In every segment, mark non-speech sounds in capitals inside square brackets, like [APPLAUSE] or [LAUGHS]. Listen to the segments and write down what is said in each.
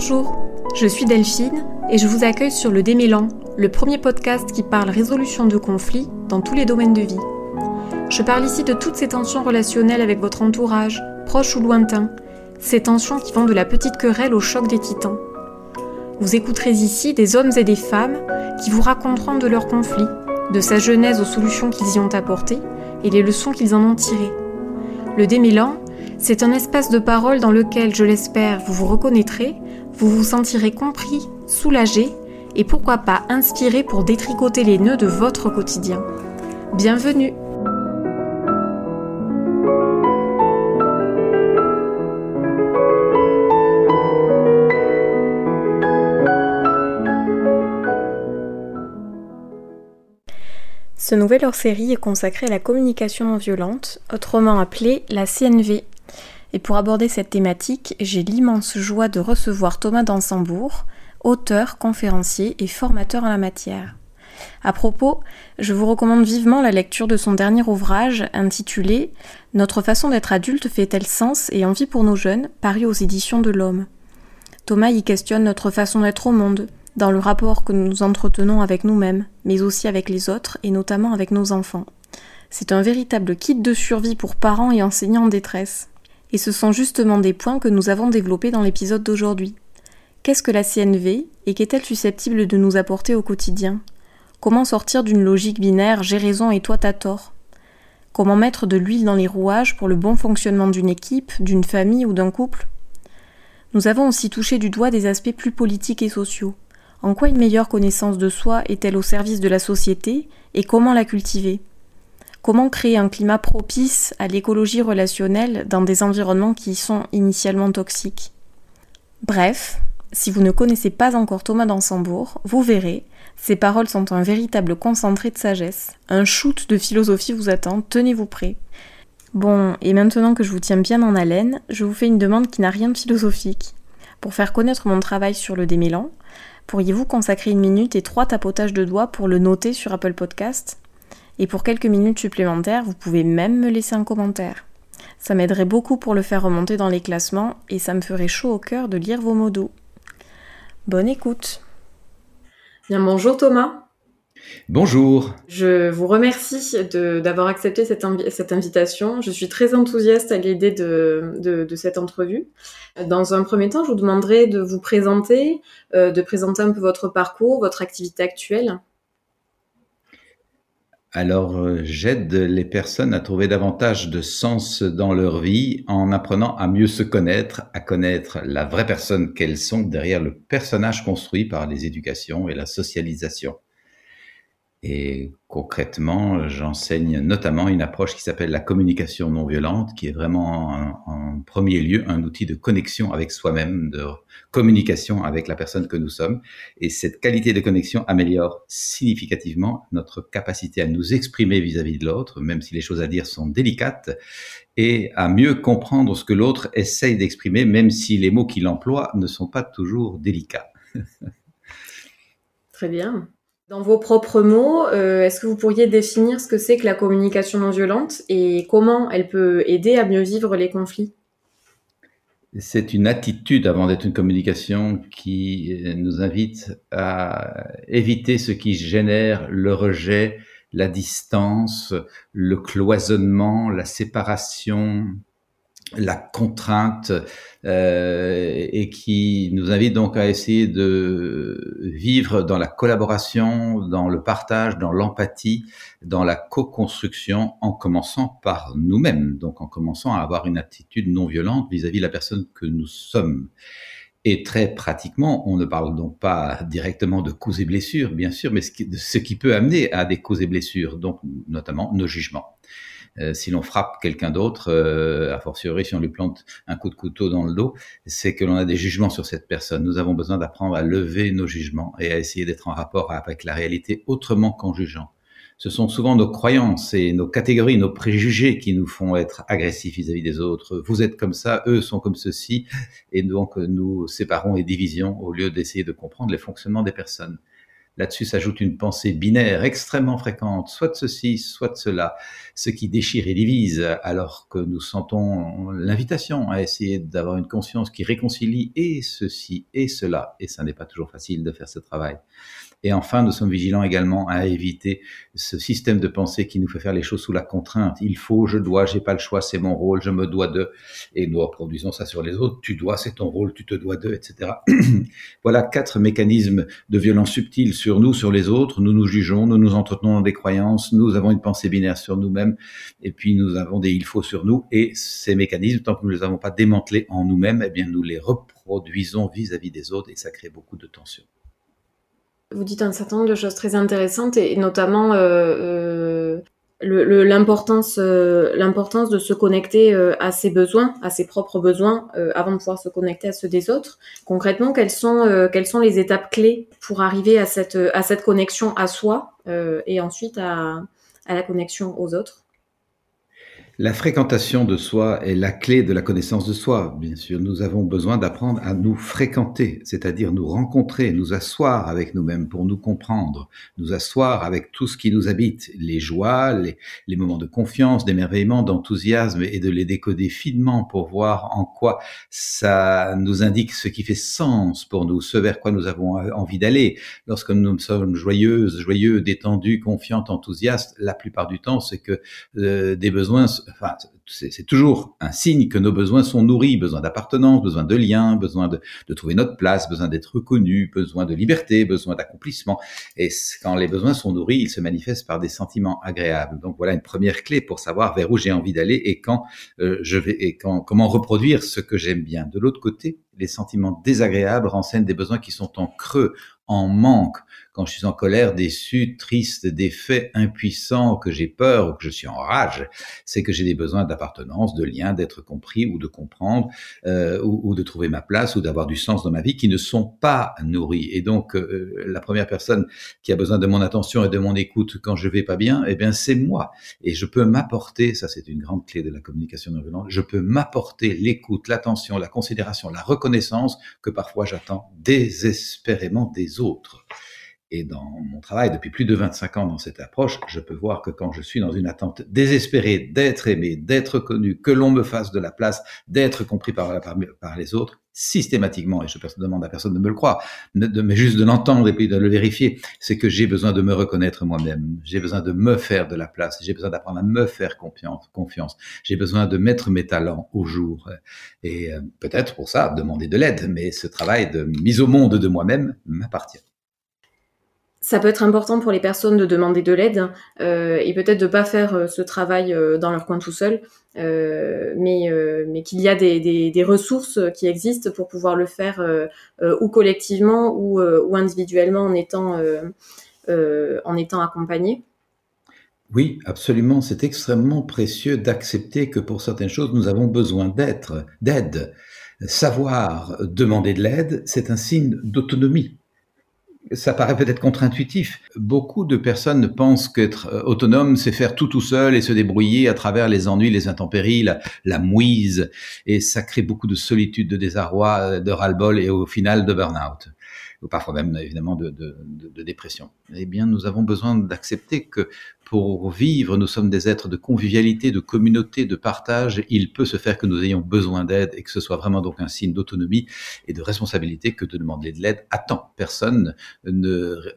Bonjour, je suis Delphine et je vous accueille sur le Démélan, le premier podcast qui parle résolution de conflits dans tous les domaines de vie. Je parle ici de toutes ces tensions relationnelles avec votre entourage, proche ou lointain, ces tensions qui vont de la petite querelle au choc des titans. Vous écouterez ici des hommes et des femmes qui vous raconteront de leurs conflits, de sa genèse aux solutions qu'ils y ont apportées et les leçons qu'ils en ont tirées. Le Démélan, c'est un espace de parole dans lequel, je l'espère, vous vous reconnaîtrez, vous vous sentirez compris, soulagé et pourquoi pas inspiré pour détricoter les nœuds de votre quotidien. Bienvenue Ce nouvel hors-série est consacré à la communication non violente, autrement appelée la CNV. Et pour aborder cette thématique, j'ai l'immense joie de recevoir Thomas Dansembourg, auteur, conférencier et formateur en la matière. À propos, je vous recommande vivement la lecture de son dernier ouvrage intitulé Notre façon d'être adulte fait-elle sens et envie pour nos jeunes, paru aux éditions de l'Homme. Thomas y questionne notre façon d'être au monde, dans le rapport que nous entretenons avec nous-mêmes, mais aussi avec les autres et notamment avec nos enfants. C'est un véritable kit de survie pour parents et enseignants en détresse. Et ce sont justement des points que nous avons développés dans l'épisode d'aujourd'hui. Qu'est-ce que la CNV et qu'est-elle susceptible de nous apporter au quotidien? Comment sortir d'une logique binaire j'ai raison et toi t'as tort? Comment mettre de l'huile dans les rouages pour le bon fonctionnement d'une équipe, d'une famille ou d'un couple? Nous avons aussi touché du doigt des aspects plus politiques et sociaux. En quoi une meilleure connaissance de soi est-elle au service de la société et comment la cultiver? Comment créer un climat propice à l'écologie relationnelle dans des environnements qui sont initialement toxiques? Bref, si vous ne connaissez pas encore Thomas d'Ansembourg, vous verrez, ses paroles sont un véritable concentré de sagesse. Un shoot de philosophie vous attend, tenez-vous prêts. Bon, et maintenant que je vous tiens bien en haleine, je vous fais une demande qui n'a rien de philosophique. Pour faire connaître mon travail sur le démêlant, Pourriez-vous consacrer une minute et trois tapotages de doigts pour le noter sur Apple Podcast Et pour quelques minutes supplémentaires, vous pouvez même me laisser un commentaire. Ça m'aiderait beaucoup pour le faire remonter dans les classements et ça me ferait chaud au cœur de lire vos mots doux. Bonne écoute. Bien, bonjour Thomas. Bonjour. Je vous remercie d'avoir accepté cette, invitation. Je suis très enthousiaste à l'idée de, cette entrevue. Dans un premier temps, je vous demanderai de vous présenter, euh, de présenter un peu votre parcours, votre activité actuelle. Alors, euh, j'aide les personnes à trouver davantage de sens dans leur vie en apprenant à mieux se connaître, à connaître la vraie personne qu'elles sont derrière le personnage construit par les éducations et la socialisation. Et concrètement, j'enseigne notamment une approche qui s'appelle la communication non violente, qui est vraiment en, premier lieu un outil de connexion avec soi-même, de communication avec la personne que nous sommes. Et cette qualité de connexion améliore significativement notre capacité à nous exprimer vis-à-vis de l'autre, même si les choses à dire sont délicates, et à mieux comprendre ce que l'autre essaye d'exprimer, même si les mots qu'il emploie ne sont pas toujours délicats. [LAUGHS] Très bien. Dans vos propres mots, euh, est-ce que vous pourriez définir ce que c'est que la communication non violente et comment elle peut aider à mieux vivre les conflits? C'est une attitude avant d'être une communication qui nous invite à éviter ce qui génère le rejet, la distance, le cloisonnement, la séparation, la contrainte euh, et qui nous invite donc à essayer de vivre dans la collaboration, dans le partage, dans l'empathie, dans la co-construction en commençant par nous-mêmes, donc en commençant à avoir une attitude non violente vis-à-vis de la personne que nous sommes. Et très pratiquement, on ne parle donc pas directement de causes et blessures, bien sûr, mais ce qui, ce qui peut amener à des causes et blessures, donc notamment nos jugements. Euh, si l'on frappe quelqu'un d'autre, euh, a fortiori si on lui plante un coup de couteau dans le dos, c'est que l'on a des jugements sur cette personne. Nous avons besoin d'apprendre à lever nos jugements et à essayer d'être en rapport avec la réalité autrement qu'en jugeant. Ce sont souvent nos croyances et nos catégories, nos préjugés qui nous font être agressifs vis-à-vis des autres. Vous êtes comme ça, eux sont comme ceci, et donc nous séparons et divisions au lieu d'essayer de comprendre les fonctionnements des personnes. Là-dessus s'ajoute une pensée binaire extrêmement fréquente, soit de ceci, soit de cela, ce qui déchire et divise, alors que nous sentons l'invitation à essayer d'avoir une conscience qui réconcilie et ceci et cela. Et ça n'est pas toujours facile de faire ce travail. Et enfin, nous sommes vigilants également à éviter ce système de pensée qui nous fait faire les choses sous la contrainte. Il faut, je dois, j'ai pas le choix, c'est mon rôle, je me dois de. Et nous reproduisons ça sur les autres. Tu dois, c'est ton rôle, tu te dois de, etc. [CLEARS THROAT] voilà quatre mécanismes de violence subtile sur nous, sur les autres. Nous nous jugeons, nous nous entretenons dans des croyances, nous avons une pensée binaire sur nous-mêmes, et puis nous avons des il faut sur nous. Et ces mécanismes, tant que nous ne les avons pas démantelés en nous-mêmes, eh bien, nous les reproduisons vis-à-vis -vis des autres et ça crée beaucoup de tensions. Vous dites un certain nombre de choses très intéressantes et, notamment euh, euh, l'importance euh, l'importance de se connecter à ses besoins, à ses propres besoins, avant de pouvoir se connecter à ceux des autres. Concrètement, quelles sont les étapes clés pour arriver à cette à cette connexion à soi et ensuite à la connexion aux autres? La fréquentation de soi est la clé de la connaissance de soi. Bien sûr, nous avons besoin d'apprendre à nous fréquenter, c'est-à-dire nous rencontrer, nous asseoir avec nous-mêmes pour nous comprendre, nous asseoir avec tout ce qui nous habite, les joies, les, moments de confiance, d'émerveillement, d'enthousiasme et de les décoder finement pour voir en quoi ça nous indique ce qui fait sens pour nous, ce vers quoi nous avons envie d'aller. Lorsque nous sommes joyeuses, joyeux, détendus, confiants, enthousiastes, la plupart du temps, c'est que euh, des besoins enfin, c'est toujours un signe que nos besoins sont nourris, besoin d'appartenance, besoin de lien, besoin de, de, trouver notre place, besoin d'être reconnu, besoin de liberté, besoin d'accomplissement. Et quand les besoins sont nourris, ils se manifestent par des sentiments agréables. Donc voilà une première clé pour savoir vers où j'ai envie d'aller et quand euh, je vais et quand, comment reproduire ce que j'aime bien. De l'autre côté, les sentiments désagréables renseignent des besoins qui sont en creux, en manque, quand je suis en colère, déçu, triste, défait, impuissant, que j'ai peur ou que je suis en rage, c'est que j'ai des besoins d'appartenance, de lien, d'être compris ou de comprendre, euh, ou, de trouver ma place ou d'avoir du sens dans ma vie qui ne sont pas nourris. Et donc, euh, la première personne qui a besoin de mon attention et de mon écoute quand je vais pas bien, eh bien, c'est moi. Et je peux m'apporter, ça c'est une grande clé de la communication non violente, je peux m'apporter l'écoute, l'attention, la considération, la reconnaissance que parfois j'attends désespérément des autres. Et dans mon travail, depuis plus de 25 ans dans cette approche, je peux voir que quand je suis dans une attente désespérée d'être aimé, d'être connu, que l'on me fasse de la place, d'être compris par, les autres, systématiquement, et je demande à personne de me le croire, mais juste de l'entendre et puis de le vérifier, c'est que j'ai besoin de me reconnaître moi-même, j'ai besoin de me faire de la place, j'ai besoin d'apprendre à me faire confiance, confiance. j'ai besoin de mettre mes talents au jour. Et euh, peut-être pour ça, demander de l'aide, mais ce travail de mise au monde de moi-même m'appartient ça peut être important pour les personnes de demander de l'aide euh, et peut-être de pas faire euh, ce travail euh, dans leur coin tout seul, mais, mais qu'il y a des, des, ressources qui existent pour pouvoir le faire ou collectivement ou, ou, individuellement en étant, en étant accompagné. Oui, absolument. C'est extrêmement précieux d'accepter que pour certaines choses, nous avons besoin d'être, d'aide. Savoir demander de l'aide, c'est un signe d'autonomie ça paraît peut-être contre-intuitif. Beaucoup de personnes pensent qu'être euh, autonome, c'est faire tout tout seul et se débrouiller à travers les ennuis, les intempéries, la, mouise, et ça crée beaucoup de solitude, de désarroi, euh, de ras-le-bol et au final de burn-out ou parfois même évidemment de, de, de, dépression. Eh bien, nous avons besoin d'accepter que pour vivre, nous sommes des êtres de convivialité, de communauté, de partage. Il peut se faire que nous ayons besoin d'aide et que ce soit vraiment donc un signe d'autonomie et de responsabilité que de demander de l'aide à temps. Personne ne euh,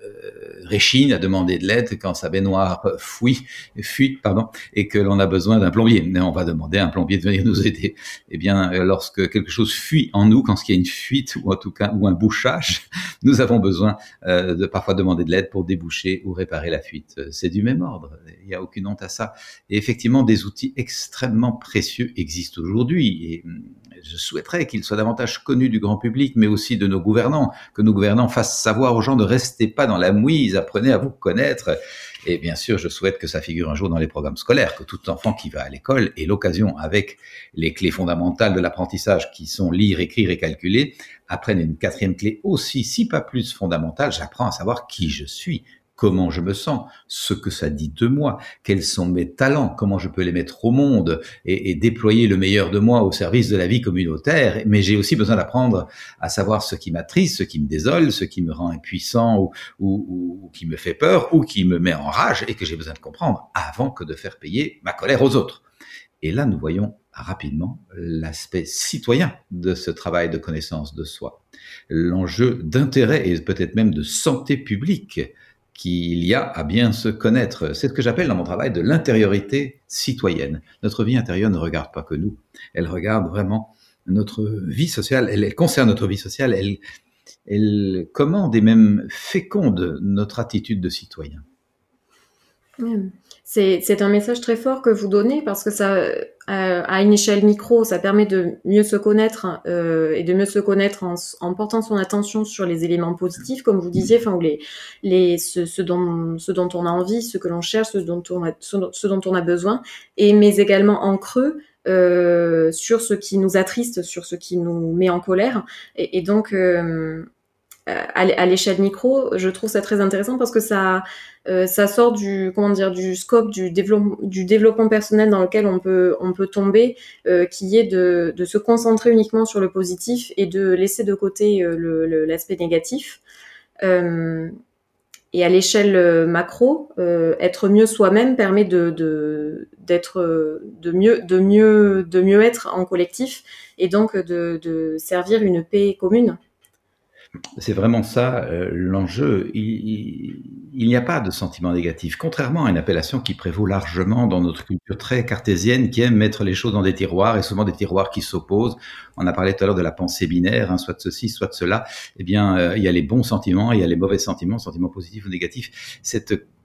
réchigne à demander de l'aide quand sa baignoire fuit, fuit, pardon, et que l'on a besoin d'un plombier. Mais on va demander à un plombier de venir nous aider. Eh bien, lorsque quelque chose fuit en nous, quand il y a une fuite ou en tout cas ou un bouchage, nous avons besoin euh, de parfois demander de l'aide pour déboucher ou réparer la fuite. C'est du même ordre. Il n'y a aucune honte à ça. Et effectivement, des outils extrêmement précieux existent aujourd'hui. Et hum, je souhaiterais qu'ils soient davantage connus du grand public, mais aussi de nos gouvernants, que nos gouvernants fassent savoir aux gens ne restez pas dans la mouise, apprenez à vous connaître. Et bien sûr, je souhaite que ça figure un jour dans les programmes scolaires, que tout enfant qui va à l'école ait l'occasion, avec les clés fondamentales de l'apprentissage qui sont lire, écrire et calculer, apprenne une quatrième clé aussi, si pas plus fondamentale, j'apprends à savoir qui je suis, comment je me sens, ce que ça dit de moi, quels sont mes talents, comment je peux les mettre au monde et, déployer le meilleur de moi au service de la vie communautaire. Mais j'ai aussi besoin d'apprendre à savoir ce qui m'attriste, ce qui me désole, ce qui me rend impuissant ou, ou, qui me fait peur ou qui me met en rage et que j'ai besoin de comprendre avant que de faire payer ma colère aux autres. Et là, nous voyons rapidement l'aspect citoyen de ce travail de connaissance de soi, l'enjeu d'intérêt et peut-être même de santé publique qu'il y a à bien se connaître. C'est ce que j'appelle dans mon travail de l'intériorité citoyenne. Notre vie intérieure ne regarde pas que nous, elle regarde vraiment notre vie sociale, elle, concerne notre vie sociale, elle, commande et même féconde notre attitude de citoyen. C'est un message très fort que vous donnez parce que ça, euh, à une échelle micro, ça permet de mieux se connaître euh, et de mieux se connaître en, portant son attention sur les éléments positifs, comme vous disiez, enfin, ou les, les, ce, dont, ce dont on a envie, ce que l'on cherche, ce dont on a, ce, dont on a besoin, et mais également en creux euh, sur ce qui nous attriste, sur ce qui nous met en colère, et, et donc euh, à l'échelle micro, je trouve ça très intéressant parce que ça, euh, sort du, comment dire, du scope du, développement, personnel dans lequel on peut, on tomber, euh, qui est de, se concentrer uniquement sur le positif et de laisser de côté l'aspect négatif. et à l'échelle macro, être mieux soi-même permet de mieux être en collectif et donc de servir une paix commune. C'est vraiment ça euh, l'enjeu. Il, n'y a pas de sentiment négatif, contrairement à une appellation qui prévaut largement dans notre culture très cartésienne, qui aime mettre les choses dans des tiroirs et souvent des tiroirs qui s'opposent. On a parlé tout à l'heure de la pensée binaire, hein, soit de ceci, soit de cela. Eh bien, euh, il y a les bons sentiments, il y a les mauvais sentiments, sentiments positifs ou négatifs.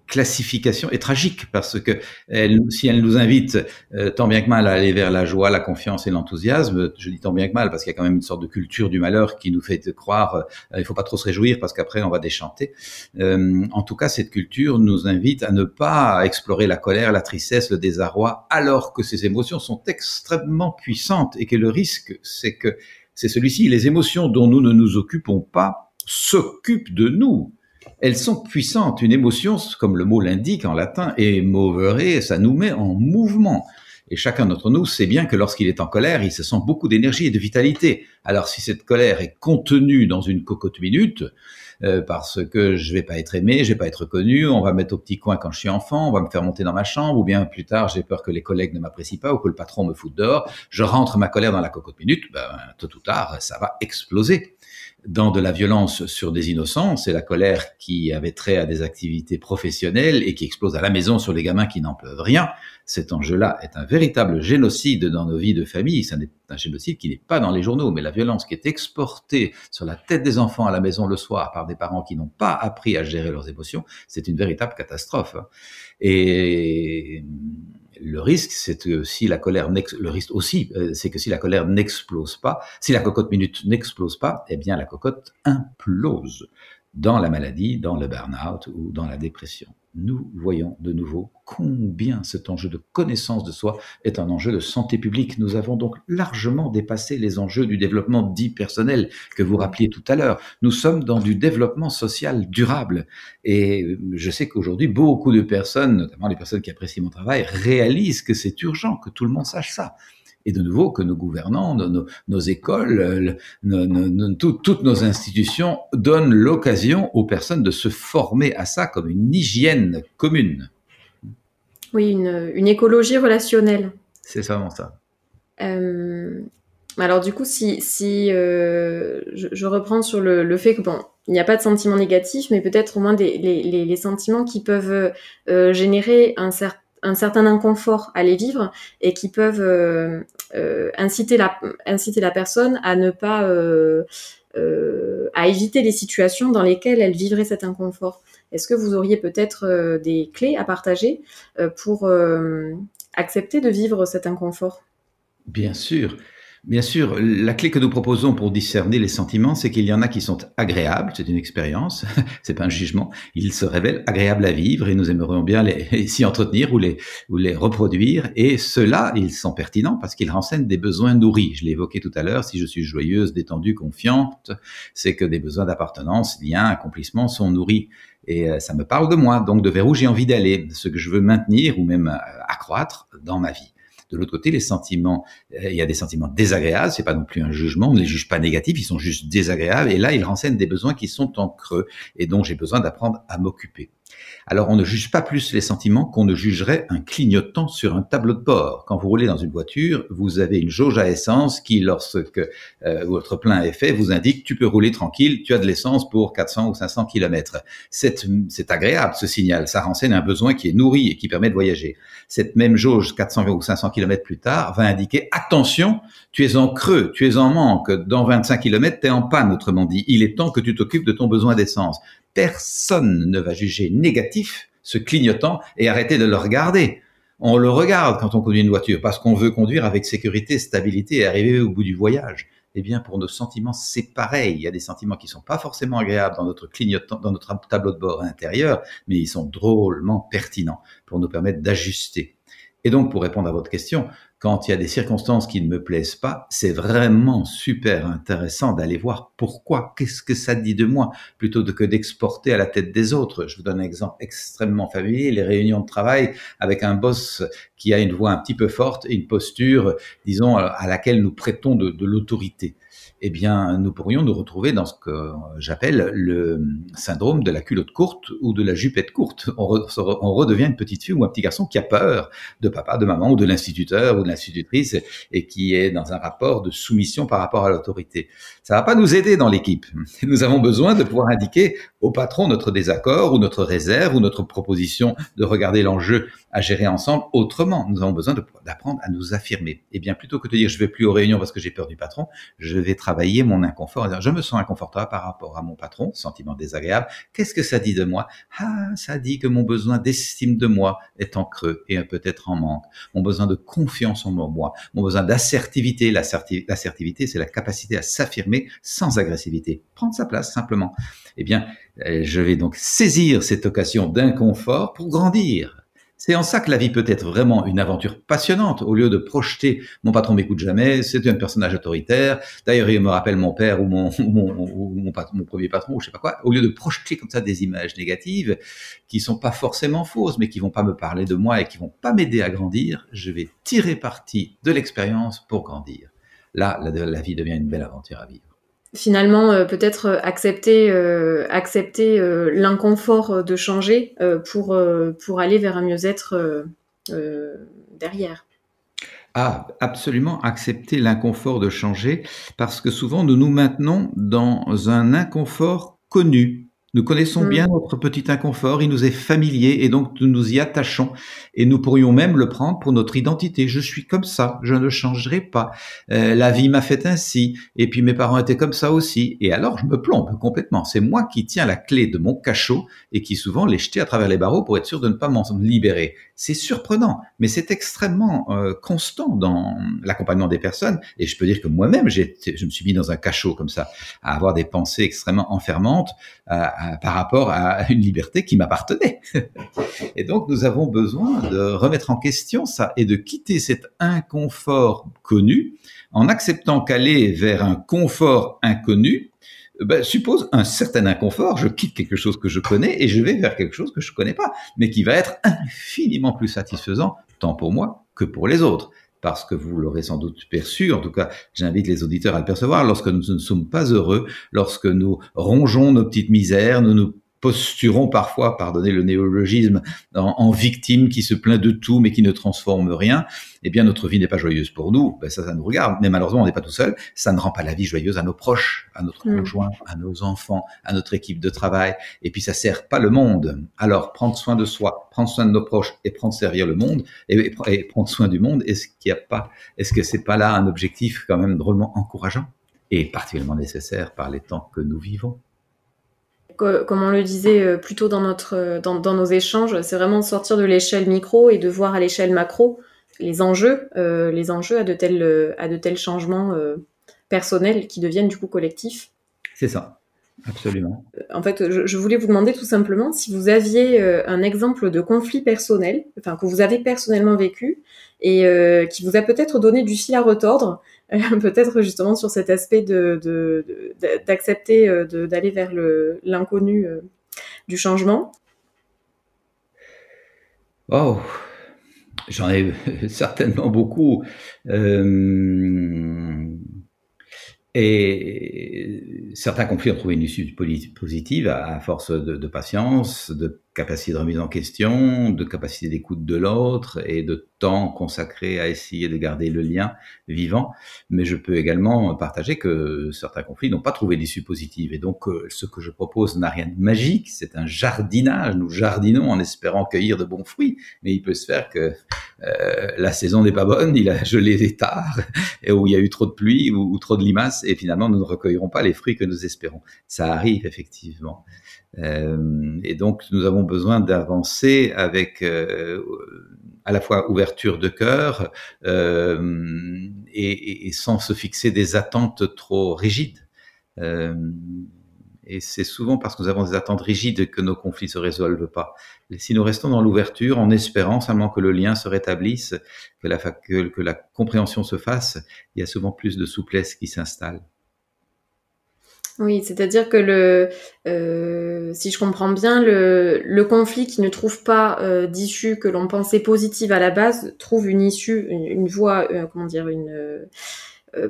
Classification est tragique parce que elle, si elle nous invite euh, tant bien que mal à aller vers la joie, la confiance et l'enthousiasme, je dis tant bien que mal parce qu'il y a quand même une sorte de culture du malheur qui nous fait croire euh, il faut pas trop se réjouir parce qu'après on va déchanter. Euh, en tout cas, cette culture nous invite à ne pas explorer la colère, la tristesse, le désarroi, alors que ces émotions sont extrêmement puissantes et que le risque, c'est que c'est celui-ci. Les émotions dont nous ne nous occupons pas s'occupent de nous elles sont puissantes. Une émotion, comme le mot l'indique en latin, est movere, ça nous met en mouvement. Et chacun d'entre nous sait bien que lorsqu'il est en colère, il se sent beaucoup d'énergie et de vitalité. Alors si cette colère est contenue dans une cocotte minute, euh, parce que je vais pas être aimé, je vais pas être connu, on va me mettre au petit coin quand je suis enfant, on va me faire monter dans ma chambre, ou bien plus tard j'ai peur que les collègues ne m'apprécient pas ou que le patron me foute dehors, je rentre ma colère dans la cocotte minute, ben, tôt ou tard ça va exploser dans de la violence sur des innocents, c'est la colère qui avait trait à des activités professionnelles et qui explose à la maison sur les gamins qui n'en peuvent rien. Cet enjeu-là est un véritable génocide dans nos vies de famille. C'est un génocide qui n'est pas dans les journaux, mais la violence qui est exportée sur la tête des enfants à la maison le soir par des parents qui n'ont pas appris à gérer leurs émotions, c'est une véritable catastrophe. Et le risque, c'est que si la colère le risque aussi, euh, c'est que si la colère n'explose pas, si la cocotte minute n'explose pas, eh bien la cocotte implose dans la maladie, dans le burn-out ou dans la dépression. Nous voyons de nouveau combien cet enjeu de connaissance de soi est un enjeu de santé publique. Nous avons donc largement dépassé les enjeux du développement dit personnel que vous rappeliez tout à l'heure. Nous sommes dans du développement social durable. Et je sais qu'aujourd'hui, beaucoup de personnes, notamment les personnes qui apprécient mon travail, réalisent que c'est urgent que tout le monde sache ça et de nouveau que nos gouvernants, nos, écoles, toutes nos institutions donnent l'occasion aux personnes de se former à ça comme une hygiène commune. Oui, une, écologie relationnelle. C'est vraiment ça. Euh, alors du coup, si, si euh, je, reprends sur le, fait que bon, il n'y a pas de sentiments négatifs, mais peut-être au moins des, les, sentiments qui peuvent euh, générer un certain un certain inconfort à les vivre et qui peuvent euh, euh, inciter, la, personne à ne pas euh, à éviter les situations dans lesquelles elle vivrait cet inconfort. Est-ce que vous auriez peut-être des clés à partager pour accepter de vivre cet inconfort? Bien sûr. Bien sûr, la clé que nous proposons pour discerner les sentiments, c'est qu'il y en a qui sont agréables, c'est une expérience, [LAUGHS] c'est pas un jugement, ils se révèlent agréables à vivre et nous aimerions bien les, [LAUGHS] s'y entretenir ou les, reproduire. Et ceux-là, ils sont pertinents parce qu'ils renseignent des besoins nourris. Je l'ai évoqué tout à l'heure, si je suis joyeuse, détendue, confiante, c'est que des besoins d'appartenance, lien, accomplissement sont nourris. Et euh, ça me parle de moi, donc de vers où j'ai envie d'aller, ce que je veux maintenir ou même euh, accroître dans ma vie. De l'autre côté, les sentiments, euh, il y a des sentiments désagréables, c'est pas non plus un jugement, on ne les juge pas négatifs, ils sont juste désagréables, et là, ils renseignent des besoins qui sont en creux, et dont j'ai besoin d'apprendre à m'occuper. Alors on ne juge pas plus les sentiments qu'on ne jugerait un clignotant sur un tableau de bord. Quand vous roulez dans une voiture, vous avez une jauge à essence qui, lorsque euh, votre plein est fait, vous indique tu peux rouler tranquille, tu as de l'essence pour 400 ou 500 kilomètres. C'est agréable ce signal, ça renseigne un besoin qui est nourri et qui permet de voyager. Cette même jauge 400 ou 500 kilomètres plus tard va indiquer attention, tu es en creux, tu es en manque, dans 25 kilomètres, tu es en panne, autrement dit. Il est temps que tu t'occupes de ton besoin d'essence personne ne va juger négatif ce clignotant et arrêter de le regarder. On le regarde quand on conduit une voiture parce qu'on veut conduire avec sécurité, stabilité et arriver au bout du voyage. Eh bien, pour nos sentiments, c'est pareil. Il y a des sentiments qui sont pas forcément agréables dans notre clignotant, dans notre tableau de bord intérieur, mais ils sont drôlement pertinents pour nous permettre d'ajuster. Et donc, pour répondre à votre question, quand il y a des circonstances qui ne me plaisent pas, c'est vraiment super intéressant d'aller voir pourquoi, qu'est-ce que ça dit de moi, plutôt que d'exporter à la tête des autres. Je vous donne un exemple extrêmement familier, les réunions de travail avec un boss qui a une voix un petit peu forte et une posture, disons, à laquelle nous prêtons de, l'autorité eh bien, nous pourrions nous retrouver dans ce que j'appelle le syndrome de la culotte courte ou de la jupette courte. On, redevient une petite fille ou un petit garçon qui a peur de papa, de maman ou de l'instituteur ou de l'institutrice et qui est dans un rapport de soumission par rapport à l'autorité. Ça va pas nous aider dans l'équipe. [LAUGHS] Nous avons besoin de pouvoir indiquer au patron notre désaccord ou notre réserve ou notre proposition de regarder l'enjeu à gérer ensemble autrement. Nous avons besoin d'apprendre à nous affirmer. Et bien, plutôt que de dire je vais plus aux réunions parce que j'ai peur du patron, je vais travailler mon inconfort. Je me sens inconfortable par rapport à mon patron, sentiment désagréable. Qu'est-ce que ça dit de moi? Ah, ça dit que mon besoin d'estime de moi est en creux et peut-être en manque. Mon besoin de confiance en moi, mon besoin d'assertivité. L'assertivité, c'est la capacité à s'affirmer sans agressivité, prendre sa place simplement. Eh bien, euh, je vais donc saisir cette occasion d'inconfort pour grandir c'est en ça que la vie peut être vraiment une aventure passionnante, au lieu de projeter mon patron m'écoute jamais, c'est un personnage autoritaire, d'ailleurs il me rappelle mon père ou mon, premier patron ou je sais pas quoi, au lieu de projeter comme ça des images négatives qui sont pas forcément fausses, mais qui vont pas me parler de moi et qui vont pas m'aider à grandir, je vais tirer parti de l'expérience pour grandir. Là, la vie devient une belle aventure à vivre finalement euh, peut-être euh, accepter euh, accepter l'inconfort de changer pour pour aller vers un mieux-être derrière. Ah, absolument accepter l'inconfort de changer parce que souvent nous nous maintenons dans un inconfort connu. Nous connaissons mm. bien notre petit inconfort, il nous est familier et donc nous nous y attachons et nous pourrions même le prendre pour notre identité. Je suis comme ça, je ne changerai pas. Euh, la vie m'a fait ainsi et puis mes parents étaient comme ça aussi. Et alors je me plombe complètement. C'est moi qui tiens la clé de mon cachot et qui souvent l'ai jeté à travers les barreaux pour être sûr de ne pas m'en libérer. C'est surprenant, mais c'est extrêmement euh, constant dans l'accompagnement des personnes. Et je peux dire que moi-même, je me suis mis dans un cachot comme ça, à avoir des pensées extrêmement enfermantes par rapport à une liberté qui m'appartenait. [LAUGHS] et donc, nous avons besoin de remettre en question ça et de quitter cet inconfort connu en acceptant qu'aller vers un confort inconnu ben, suppose un certain inconfort. Je quitte quelque chose que je connais et je vais vers quelque chose que je connais pas, mais qui va être infiniment plus satisfaisant, tant pour moi que pour les autres. Parce que vous l'aurez sans doute perçu, en tout cas, j'invite les auditeurs à le percevoir, lorsque nous ne sommes pas heureux, lorsque nous rongeons nos petites misères, nous nous posturons parfois, pardonnez le néologisme, en, victime qui se plaint de tout mais qui ne transforme rien, eh bien notre vie n'est pas joyeuse pour nous. Ben ça, ça nous regarde. Mais malheureusement, on n'est pas tout seul. Ça ne rend pas la vie joyeuse à nos proches, à notre mm. conjoint, à nos enfants, à notre équipe de travail. Et puis ça sert pas le monde. Alors prendre soin de soi, prendre soin de nos proches et prendre sérieux le monde et, prendre soin du monde. Est-ce qu'il y a pas, est-ce que c'est pas là un objectif quand même drôlement encourageant et particulièrement nécessaire par les temps que nous vivons? Comme on le disait euh, plus tôt dans, notre, euh, dans, nos échanges, c'est vraiment de sortir de l'échelle micro et de voir à l'échelle macro les enjeux, les enjeux à de tels, à de tels changements personnels qui deviennent du coup collectifs. C'est ça. Absolument. En fait, je, voulais vous demander tout simplement si vous aviez un exemple de conflit personnel, enfin que vous avez personnellement vécu et qui vous a peut-être donné du fil à retordre, [LAUGHS] peut-être justement sur cet aspect de d'accepter d'aller vers l'inconnu du changement. Oh, j'en ai [LAUGHS] certainement beaucoup. Euh, et certains conflits ont trouvé une issue positive à, force de, de patience, de capacité de remise en question, de capacité d'écoute de l'autre et de temps consacré à essayer de garder le lien vivant. Mais je peux également partager que certains conflits n'ont pas trouvé d'issue positive. Et donc, euh, ce que je propose n'a rien de magique, c'est un jardinage. Nous jardinons en espérant cueillir de bons fruits. Mais il peut se faire que euh, la saison n'est pas bonne, il a gelé tard, et où il y a eu trop de pluie ou, ou trop de limaces, et finalement, nous ne recueillerons pas les fruits que nous espérons. Ça arrive effectivement. Euh, et donc, nous avons besoin d'avancer avec euh, à la fois ouverture de cœur euh, et, et, sans se fixer des attentes trop rigides. Euh, et c'est souvent parce que nous avons des attentes rigides que nos conflits se résolvent pas. Si nous restons dans l'ouverture en espérant seulement que le lien se rétablisse, que la, que la compréhension se fasse, il y a souvent plus de souplesse qui s'installe. Oui, c'est-à-dire que le, euh, si je comprends bien, le, conflit qui ne trouve pas euh, d'issue que l'on pensait positive à la base trouve une issue, une, voie, euh, comment dire, une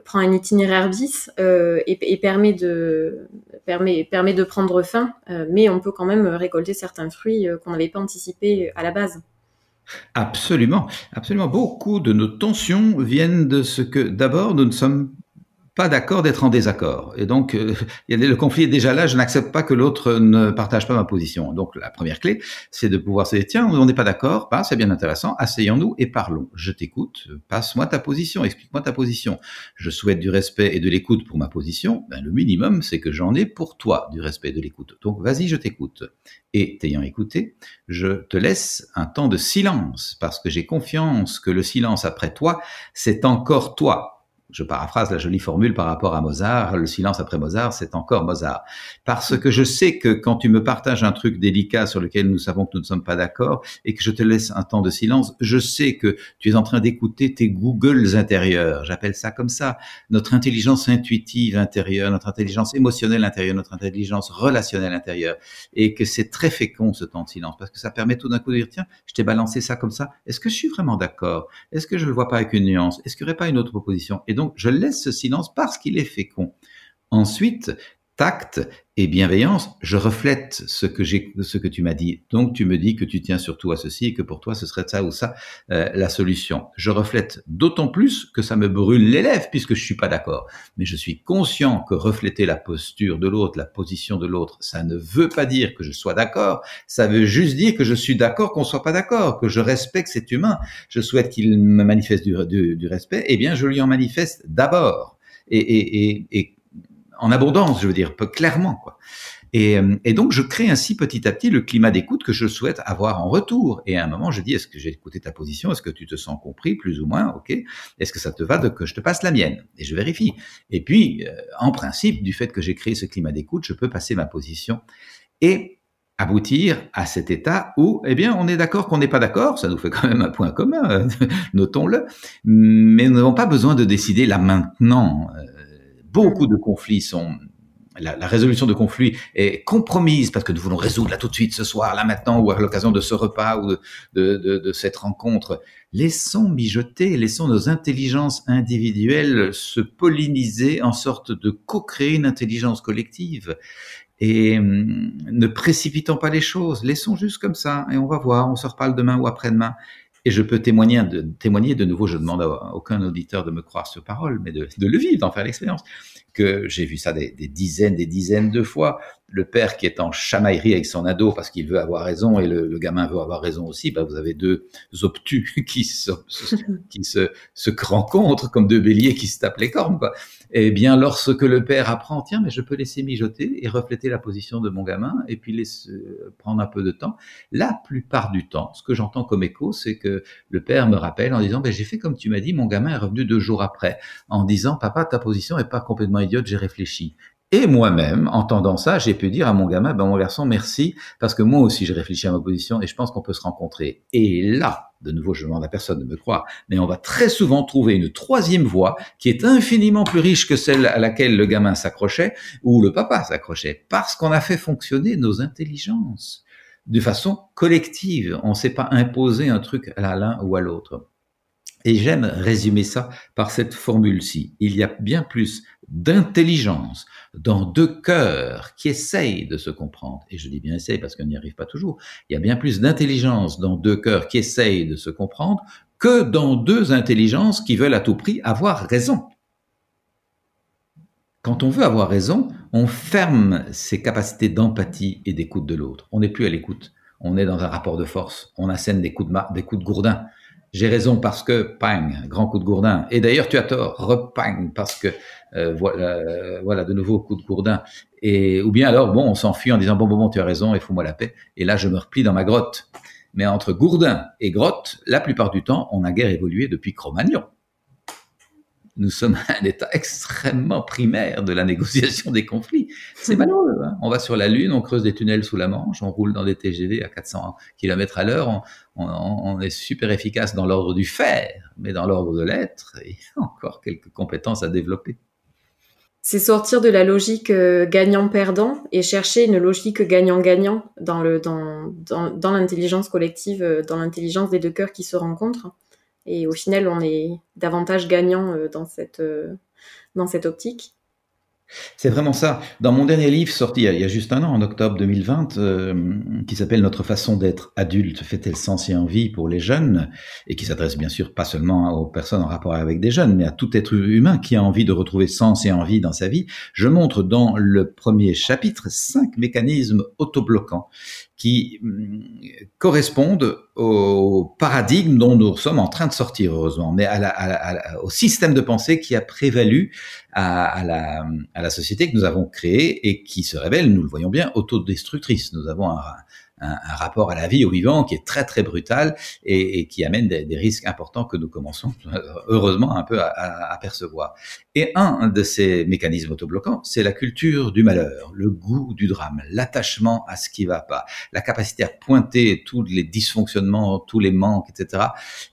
prend un itinéraire bis et, et, permet de permet permet de prendre fin, mais on peut quand même récolter certains fruits qu'on n'avait pas anticipés à la base. Absolument, absolument. Beaucoup de nos tensions viennent de ce que d'abord nous ne sommes pas d'accord d'être en désaccord. Et donc, euh, le conflit est déjà là, je n'accepte pas que l'autre ne partage pas ma position. Donc, la première clé, c'est de pouvoir se dire, tiens, on n'est pas d'accord, bah, c'est bien intéressant, asseyons-nous et parlons. Je t'écoute, passe-moi ta position, explique-moi ta position. Je souhaite du respect et de l'écoute pour ma position, ben, le minimum, c'est que j'en ai pour toi du respect et de l'écoute. Donc, vas-y, je t'écoute. Et t'ayant écouté, je te laisse un temps de silence, parce que j'ai confiance que le silence après toi, c'est encore toi je paraphrase la jolie formule par rapport à Mozart, le silence après Mozart, c'est encore Mozart. Parce que je sais que quand tu me partages un truc délicat sur lequel nous savons que nous ne sommes pas d'accord et que je te laisse un temps de silence, je sais que tu es en train d'écouter tes Googles intérieurs, j'appelle ça comme ça, notre intelligence intuitive intérieure, notre intelligence émotionnelle intérieure, notre intelligence relationnelle intérieure, et que c'est très fécond ce temps de silence, parce que ça permet tout d'un coup de dire, tiens, je t'ai balancé ça comme ça, est-ce que je suis vraiment d'accord? Est-ce que je le vois pas avec une nuance? Est-ce qu'il n'y aurait pas une autre proposition? Donc, je laisse ce silence parce qu'il est fécond. Ensuite, tact et bienveillance, je reflète ce que j'ai, ce que tu m'as dit. Donc tu me dis que tu tiens surtout à ceci et que pour toi ce serait ça ou ça euh, la solution. Je reflète d'autant plus que ça me brûle les lèvres puisque je suis pas d'accord. Mais je suis conscient que refléter la posture de l'autre, la position de l'autre, ça ne veut pas dire que je sois d'accord. Ça veut juste dire que je suis d'accord qu'on soit pas d'accord, que je respecte cet humain. Je souhaite qu'il me manifeste du, respect. Eh bien, je lui en manifeste d'abord. Et, et, et, et en abondance, je veux dire, clairement. Quoi. Et, euh, et, donc, je crée ainsi petit à petit le climat d'écoute que je souhaite avoir en retour. Et à un moment, je dis, est-ce que j'ai écouté ta position? Est-ce que tu te sens compris, plus ou moins? Ok. Est-ce que ça te va de que je te passe la mienne? Et je vérifie. Et puis, euh, en principe, du fait que j'ai créé ce climat d'écoute, je peux passer ma position et aboutir à cet état où, eh bien, on est d'accord qu'on n'est pas d'accord, ça nous fait quand même un point commun, [LAUGHS] notons-le, mais nous n'avons pas besoin de décider là maintenant. Euh, beaucoup de conflits sont la, résolution de conflits est compromise parce que nous voulons résoudre là tout de suite, ce soir, là maintenant, ou à l'occasion de ce repas ou de, cette rencontre. Laissons mijoter, laissons nos intelligences individuelles se polliniser en sorte de co-créer une intelligence collective. Et hum, ne précipitons pas les choses, laissons juste comme ça, et on va voir, on se reparle demain ou après-demain. Et je peux témoigner de, nouveau, je demande à aucun auditeur de me croire sur parole, mais de, le vivre, d'en faire l'expérience, que j'ai vu ça des, des, dizaines, des dizaines de fois, le père qui est en chamaillerie avec son ado parce qu'il veut avoir raison et le, gamin veut avoir raison aussi, bah vous avez deux obtus [LAUGHS] qui se, qui se, se rencontrent comme deux béliers qui se tapent les cornes. Quoi. Eh bien, lorsque le père apprend, tiens, mais je peux laisser mijoter et refléter la position de mon gamin et puis laisser prendre un peu de temps, la plupart du temps, ce que j'entends comme écho, c'est que le père me rappelle en disant, ben, j'ai fait comme tu m'as dit, mon gamin est revenu deux jours après en disant, papa, ta position est pas complètement idiote, j'ai réfléchi. Et moi-même, entendant ça, j'ai pu dire à mon gamin, ben mon garçon, merci, parce que moi aussi, j'ai réfléchi à ma position et je pense qu'on peut se rencontrer. Et là, de nouveau, je demande à personne de me croire, mais on va très souvent trouver une troisième voie qui est infiniment plus riche que celle à laquelle le gamin s'accrochait ou le papa s'accrochait, parce qu'on a fait fonctionner nos intelligences de façon collective. On ne s'est pas imposé un truc à l'un ou à l'autre. Et j'aime résumer ça par cette formule-ci. Il y a bien plus d'intelligence dans deux cœurs qui essayent de se comprendre. Et je dis bien essayent parce qu'on n'y arrive pas toujours. Il y a bien plus d'intelligence dans deux cœurs qui essayent de se comprendre que dans deux intelligences qui veulent à tout prix avoir raison. Quand on veut avoir raison, on ferme ses capacités d'empathie et d'écoute de l'autre. On n'est plus à l'écoute. On est dans un rapport de force. On assène des coups de, des coups de gourdin j'ai raison parce que, pang, grand coup de gourdin. Et d'ailleurs, tu as tort, repang, parce que, euh, voilà, euh, voilà, de nouveau coup de gourdin. Et, ou bien alors, bon, on s'enfuit en disant, bon, bon, bon, tu as raison, et fous-moi la paix. Et là, je me replie dans ma grotte. Mais entre gourdin et grotte, la plupart du temps, on a guère évolué depuis Cro-Magnon nous sommes à un état extrêmement primaire de la négociation des conflits. C'est malheureux. Hein on va sur la Lune, on creuse des tunnels sous la Manche, on roule dans des TGV à 400 km à l'heure, on, on, est super efficace dans l'ordre du faire, mais dans l'ordre de l'être, il y a encore quelques compétences à développer. C'est sortir de la logique euh, gagnant-perdant et chercher une logique gagnant-gagnant dans le dans, dans, dans l'intelligence collective, euh, dans l'intelligence des deux cœurs qui se rencontrent. Et au final, on est davantage gagnant euh, dans cette, dans cette optique. C'est vraiment ça. Dans mon dernier livre sorti il y a, juste un an, en octobre 2020, euh, qui s'appelle Notre façon d'être adulte fait-elle sens et envie pour les jeunes, et qui s'adresse bien sûr pas seulement aux personnes en rapport avec des jeunes, mais à tout être humain qui a envie de retrouver sens et envie dans sa vie, je montre dans le premier chapitre cinq mécanismes autobloquants qui hum, correspondent au paradigme dont nous sommes en train de sortir, heureusement, mais à la, au système de pensée qui a prévalu à, la, à la société que nous avons créée et qui se révèle, nous le voyons bien, autodestructrice. Nous avons un, un, rapport à la vie, au vivant, qui est très très brutal et, qui amène des, risques importants que nous commençons [LAUGHS] heureusement un peu à, à, percevoir. Et un de ces mécanismes autobloquants, c'est la culture du malheur, le goût du drame, l'attachement à ce qui va pas, la capacité à pointer tous les dysfonctionnements, tous les manques, etc.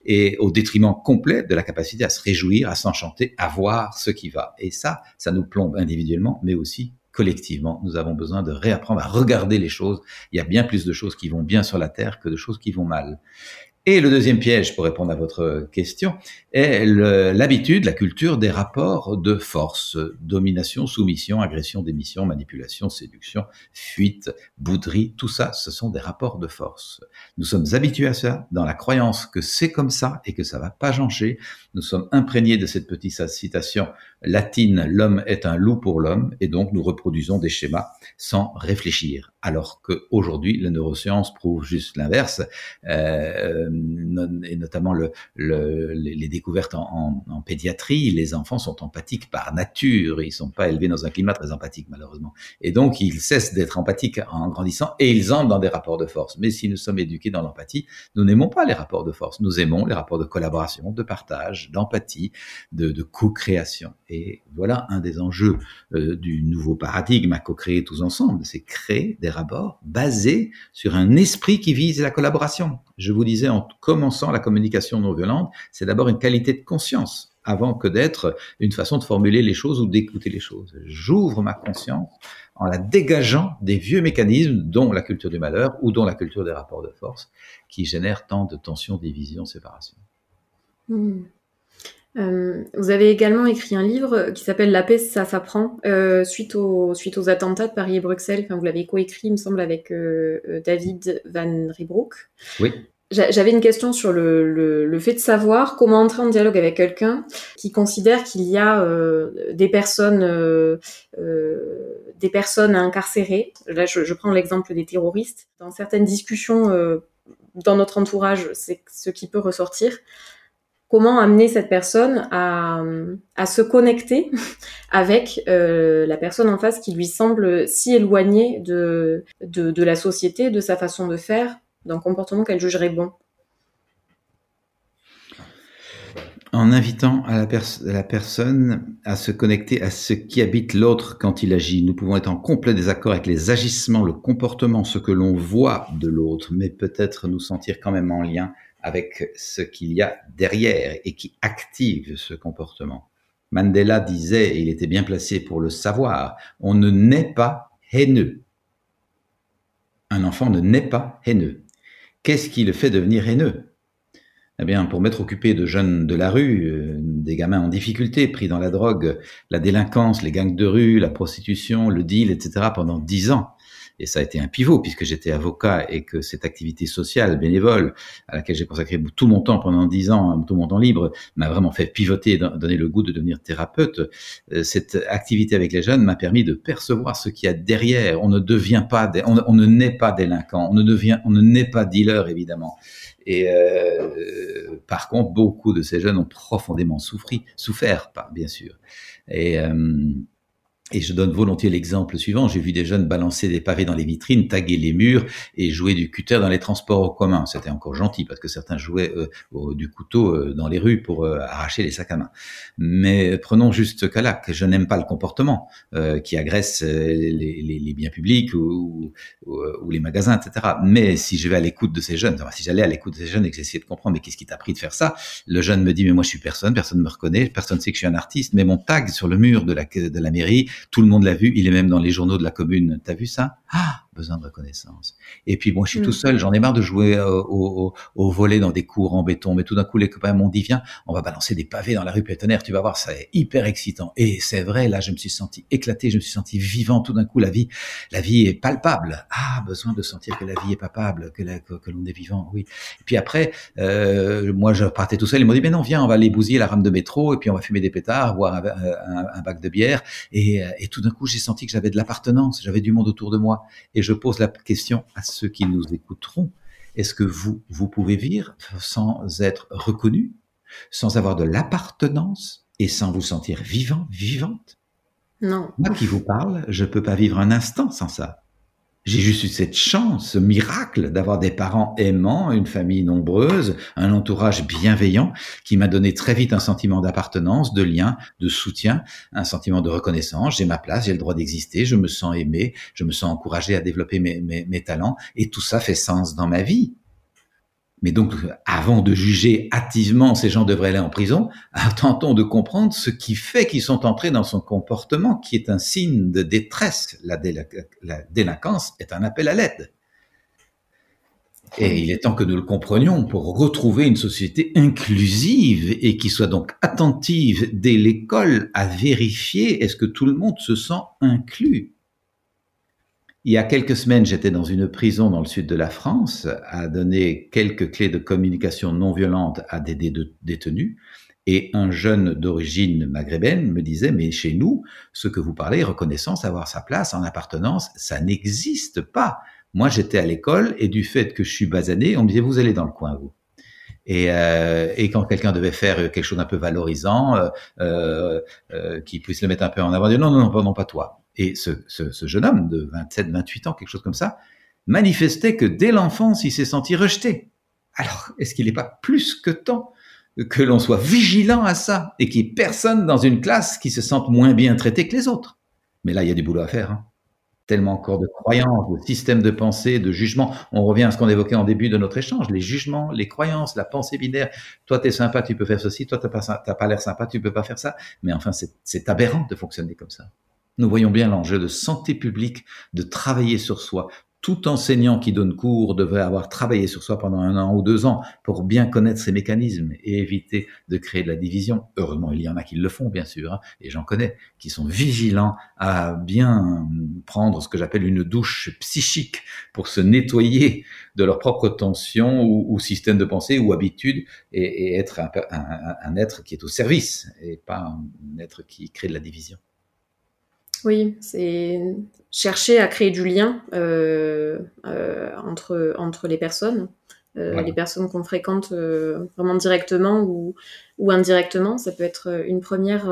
Et au détriment complet de la capacité à se réjouir, à s'enchanter, à voir ce qui va. Et ça, ça nous plombe individuellement, mais aussi collectivement, nous avons besoin de réapprendre à regarder les choses. Il y a bien plus de choses qui vont bien sur la Terre que de choses qui vont mal. Et le deuxième piège, pour répondre à votre question, est l'habitude, la culture des rapports de force, domination, soumission, agression, démission, manipulation, séduction, fuite, bouderie, tout ça, ce sont des rapports de force. Nous sommes habitués à ça, dans la croyance que c'est comme ça et que ça va pas changer. Nous sommes imprégnés de cette petite citation latine, l'homme est un loup pour l'homme, et donc nous reproduisons des schémas sans réfléchir. Alors qu'aujourd'hui, la neuroscience prouve juste l'inverse, euh, et notamment le, le, les découvertes en, pédiatrie, les enfants sont empathiques par nature, ils sont pas élevés dans un climat très empathique malheureusement. Et donc ils cessent d'être empathiques en grandissant et ils entrent dans des rapports de force. Mais si nous sommes éduqués dans l'empathie, nous n'aimons pas les rapports de force, nous aimons les rapports de collaboration, de partage, d'empathie, de, de co-création. Voilà un des enjeux euh, du nouveau paradigme à co-créer tous ensemble, c'est créer des rapports basés sur un esprit qui vise la collaboration. Je vous disais en commençant la communication non violente, c'est d'abord une qualité de conscience avant que d'être une façon de formuler les choses ou d'écouter les choses. J'ouvre ma conscience en la dégageant des vieux mécanismes, dont la culture du malheur ou dont la culture des rapports de force, qui génèrent tant de tensions, divisions, séparations. Mmh. Euh, vous avez également écrit un livre qui s'appelle La paix, ça s'apprend, euh, suite, aux, suite aux attentats de Paris et Bruxelles. Enfin, vous l'avez coécrit, il me semble, avec euh, David Van Riebroek. Oui. J'avais une question sur le, le, fait de savoir comment entrer en dialogue avec quelqu'un qui considère qu'il y a euh, des personnes euh, euh, des personnes incarcérées. Là, je, je prends l'exemple des terroristes. Dans certaines discussions dans notre entourage, c'est ce qui peut ressortir. Comment amener cette personne à, se connecter [LAUGHS] avec euh, la personne en face qui lui semble si éloignée de, la société, de sa façon de faire, d'un comportement qu'elle jugerait bon en invitant la, la, personne à se connecter à ce qui habite l'autre quand il agit. Nous pouvons être en complet désaccord avec les agissements, le comportement, ce que l'on voit de l'autre, mais peut-être nous sentir quand même en lien avec ce qu'il y a derrière et qui active ce comportement. Mandela disait, et il était bien placé pour le savoir, on ne naît pas haineux. Un enfant ne naît pas haineux. Qu'est-ce qui le fait devenir haineux? Eh bien, pour m'être occupé de jeunes de la rue, euh, des gamins en difficulté, pris dans la drogue, la délinquance, les gangs de rue, la prostitution, le deal, etc., pendant dix ans, et ça a été un pivot puisque j'étais avocat et que cette activité sociale, bénévole, à laquelle j'ai consacré tout mon temps pendant dix ans, hein, tout mon temps libre, m'a vraiment fait pivoter et donner le goût de devenir thérapeute. Euh, cette activité avec les jeunes m'a permis de percevoir ce qu'il y a derrière. On ne devient pas, on, ne naît pas délinquant, on ne devient, on ne naît pas dealer évidemment. Et euh, par contre, beaucoup de ces jeunes ont profondément souffert, souffert, bien sûr. Et euh, et je donne volontiers l'exemple suivant. J'ai vu des jeunes balancer des pavés dans les vitrines, taguer les murs et jouer du cutter dans les transports en commun. C'était encore gentil parce que certains jouaient euh, du couteau euh, dans les rues pour euh, arracher les sacs à main. Mais prenons juste ce cas-là, que je n'aime pas le comportement qui agresse les, biens publics ou, les magasins, etc. Mais si je vais à l'écoute de ces jeunes, si j'allais à l'écoute de ces jeunes et que j'essayais de comprendre, mais qu'est-ce qui t'a pris de faire ça? Le jeune me dit, mais moi je suis personne, personne ne me reconnaît, personne ne sait que je suis un artiste, mais mon tag sur le mur de la mairie, tout le monde l'a vu, il est même dans les journaux de la commune. T'as vu ça? Ah besoin de reconnaissance. Et puis moi, je suis tout mm. seul, j'en ai marre de jouer euh, au, au, volet dans des cours en béton, mais tout d'un coup, les copains m'ont dit, viens, on va balancer des pavés dans la rue Pétonnerre, tu vas voir, ça est hyper excitant. Et c'est vrai, là, je me suis senti éclaté, je me suis senti vivant, tout d'un coup, la vie, la vie est palpable. Ah, besoin de sentir que la vie est palpable, que, que, l'on est vivant, oui. Et puis après, euh, moi, je partais tout seul, ils m'ont dit, mais non, viens, on va aller bousiller la rame de métro, et puis on va fumer des pétards, boire un, un, bac de bière. Et, et tout d'un coup, j'ai senti que j'avais de l'appartenance, j'avais du monde autour de moi. Et je pose la question à ceux qui nous écouteront. Est-ce que vous, vous pouvez vivre sans être reconnu, sans avoir de l'appartenance et sans vous sentir vivant, vivante? Non. Moi qui vous parle, je peux pas vivre un instant sans ça. J'ai juste eu cette chance, ce miracle d'avoir des parents aimants, une famille nombreuse, un entourage bienveillant qui m'a donné très vite un sentiment d'appartenance, de lien, de soutien, un sentiment de reconnaissance. J'ai ma place, j'ai le droit d'exister, je me sens aimé, je me sens encouragé à développer mes, mes, mes talents et tout ça fait sens dans ma vie. Mais donc, avant de juger hâtivement ces gens devraient aller en prison, [LAUGHS] tentons de comprendre ce qui fait qu'ils sont entrés dans son comportement, qui est un signe de détresse. La, délinquance est un appel à l'aide. Et il est temps que nous le comprenions pour retrouver une société inclusive et qui soit donc attentive dès l'école à vérifier est-ce que tout le monde se sent inclus. Il y a quelques semaines, j'étais dans une prison dans le sud de la France à donner quelques clés de communication non violente à des détenus. Et un jeune d'origine maghrébine me disait, mais chez nous, ce que vous parlez, reconnaissance, avoir sa place en appartenance, ça n'existe pas. Moi, j'étais à l'école et du fait que je suis basané, on me disait, vous allez dans le coin, vous. Et, euh, et, quand quelqu'un devait faire quelque chose d'un peu valorisant, euh, euh, euh qui puisse le mettre un peu en avant, dit non, non, non, non, pas toi. Et ce, jeune homme de 27, 28 ans, quelque chose comme ça, manifestait que dès l'enfance, il s'est senti rejeté. Alors, est-ce qu'il n'est pas plus que temps que l'on soit vigilant à ça et qu'il n'y ait personne dans une classe qui se sente moins bien traité que les autres? Mais là, il y a du boulot à faire. Hein. Tellement encore de croyances, de systèmes de pensée, de jugements. On revient à ce qu'on évoquait en début de notre échange, les jugements, les croyances, la pensée binaire. Toi, tu es sympa, tu peux faire ceci. Toi, tu n'as pas, pas l'air sympa, tu peux pas faire ça. Mais enfin, c'est aberrant de fonctionner comme ça. Nous voyons bien l'enjeu de santé publique, de travailler sur soi tout enseignant qui donne cours devrait avoir travaillé sur soi pendant un an ou deux ans pour bien connaître ces mécanismes et éviter de créer de la division. Heureusement, il y en a qui le font, bien sûr, hein, et j'en connais, qui sont vigilants à bien prendre ce que j'appelle une douche psychique pour se nettoyer de leur propre tension ou, système de pensée ou habitude et, être un, un être qui est au service et pas un être qui crée de la division. Oui, c'est chercher à créer du lien euh, euh, entre, entre les personnes, euh, les personnes qu'on fréquente vraiment directement ou, ou indirectement. Ça peut être une première,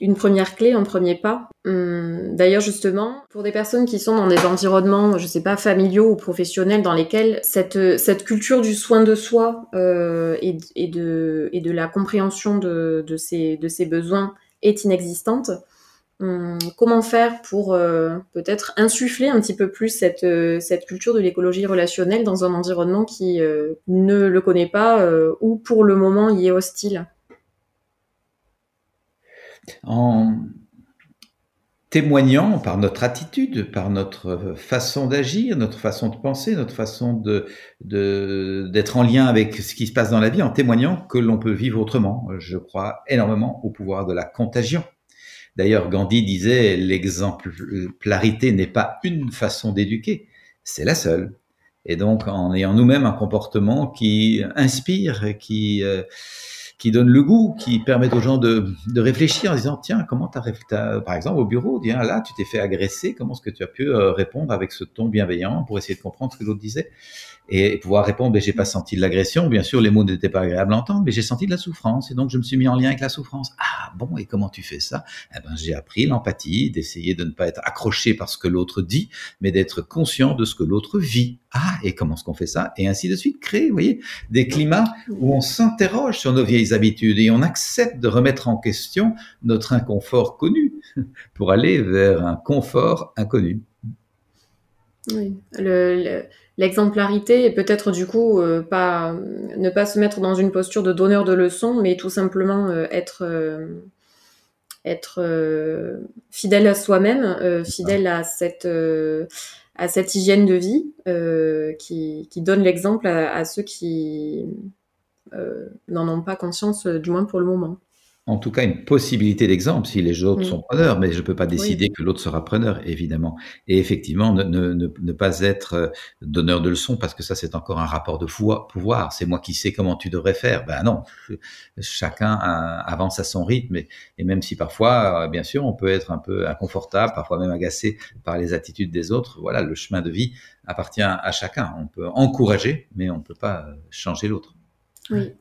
une première clé, un premier pas. Hum, d'ailleurs, justement, pour des personnes qui sont dans des environnements, je sais pas, familiaux ou professionnels, dans lesquels cette, cette culture du soin de soi et, et, de, et de la compréhension de, de, ses, de ses besoins est inexistante, comment faire pour euh, peut-être insuffler un petit peu plus cette, euh, cette culture de l'écologie relationnelle dans un environnement qui euh, ne le connaît pas ou pour le moment y est hostile? En témoignant par notre attitude, par notre façon d'agir, notre façon de penser, notre façon d'être en lien avec ce qui se passe dans la vie, en témoignant que l'on peut vivre autrement. Je crois énormément au pouvoir de la contagion D'ailleurs, Gandhi disait l'exemplarité n'est pas une façon d'éduquer, c'est la seule. Et donc, en ayant nous-mêmes un comportement qui inspire, qui euh, qui donne le goût, qui permet aux gens de, de réfléchir en disant tiens comment t'as as, par exemple au bureau tiens là tu t'es fait agresser comment est-ce que tu as pu euh, répondre avec ce ton bienveillant pour essayer de comprendre ce que l'autre disait? Et pouvoir répondre, mais j'ai pas senti de l'agression. Bien sûr, les mots n'étaient pas agréables à entendre, mais j'ai senti de la souffrance. Et donc, je me suis mis en lien avec la souffrance. Ah, bon, et comment tu fais ça? Eh ben, j'ai appris l'empathie, d'essayer de ne pas être accroché par ce que l'autre dit, mais d'être conscient de ce que l'autre vit. Ah, et comment est-ce qu'on fait ça? Et ainsi de suite, créer, vous voyez, des climats où on s'interroge sur nos vieilles habitudes et on accepte de remettre en question notre inconfort connu [LAUGHS] pour aller vers un confort inconnu. Oui, le L'exemplarité est peut-être du coup euh, pas ne pas se mettre dans une posture de donneur de leçons, mais tout simplement euh, être euh, être fidèle à soi-même, fidèle à cette à cette hygiène de vie qui, qui donne l'exemple à, à, ceux qui n'en ont pas conscience, du moins pour le moment en tout cas une possibilité d'exemple si les autres sont preneurs, mais je ne peux pas décider que l'autre sera preneur, évidemment. Et effectivement, ne, ne, ne, pas être euh, donneur de leçons, parce que ça, c'est encore un rapport de pouvoir. C'est moi qui sais comment tu devrais faire. Ben non, chacun avance à son rythme. Et, et, même si parfois, euh, bien sûr, on peut être un peu inconfortable, parfois même agacé par les attitudes des autres, voilà, le chemin de vie appartient à chacun. On peut encourager, mais on ne peut pas changer l'autre. Oui.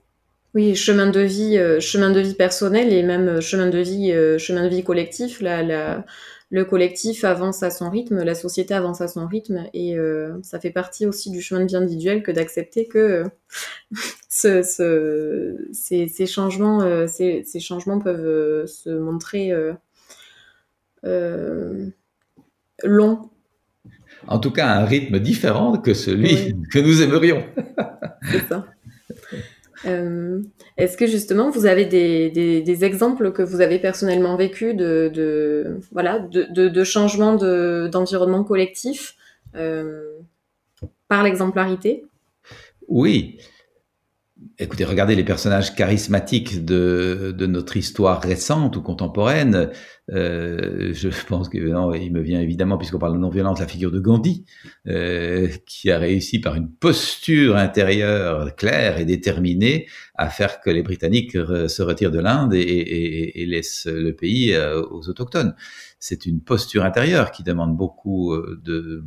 Oui, chemin de vie, euh, chemin de vie personnel et même euh, chemin de vie, euh, chemin de vie collectif. La, le collectif avance à son rythme, la société avance à son rythme, et ça fait partie aussi du chemin de vie individuel que d'accepter que [LAUGHS] ce, ces, ces, changements, ces, ces, changements peuvent se montrer longs. En tout cas, un rythme différent que celui que nous aimerions. [LAUGHS] C'est ça. Euh, est-ce que justement vous avez des, exemples que vous avez personnellement vécu de, de voilà de, de, d'environnement collectif euh, par l'exemplarité? Oui. Écoutez, regardez les personnages charismatiques de notre histoire récente ou contemporaine. Euh, je pense que non, il me vient évidemment, puisqu'on parle de non-violence, la figure de Gandhi, euh, qui a réussi par une posture intérieure claire et déterminée à faire que les Britanniques se retirent de l'Inde et, laissent le pays euh, aux autochtones. C'est une posture intérieure qui demande beaucoup euh, de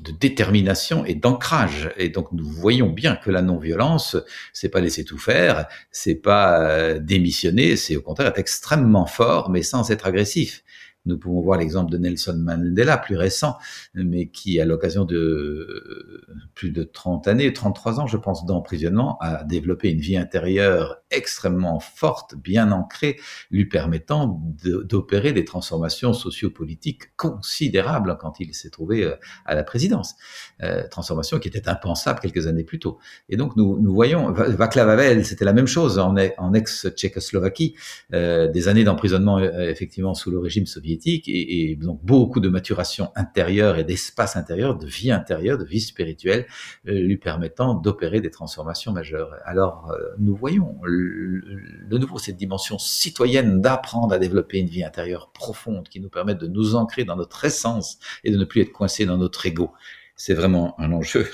de détermination et d'ancrage. Et donc nous voyons bien que la non-violence, c'est pas laisser tout faire, c'est pas euh, démissionner, c'est au contraire être extrêmement fort, mais sans être agressif. Nous pouvons voir l'exemple de Nelson Mandela, plus récent, mais qui, à l'occasion de plus de 30 années, 33 ans, je pense, d'emprisonnement, a développé une vie intérieure extrêmement forte, bien ancrée, lui permettant d'opérer des transformations sociopolitiques considérables quand il s'est trouvé euh, à la présidence. Euh, transformation qui était impensable quelques années plus tôt. Et donc, nous, voyons, Václav Havel, c'était la même chose en, en ex-Tchécoslovaquie, euh, des années d'emprisonnement, euh, effectivement, sous le régime soviétique et, donc beaucoup de maturation intérieure et d'espace intérieur, de vie intérieure, de vie spirituelle, lui permettant d'opérer des transformations majeures. Alors nous voyons de nouveau cette dimension citoyenne d'apprendre à développer une vie intérieure profonde qui nous permette de nous ancrer dans notre essence et de ne plus être coincé dans notre ego. C'est vraiment un enjeu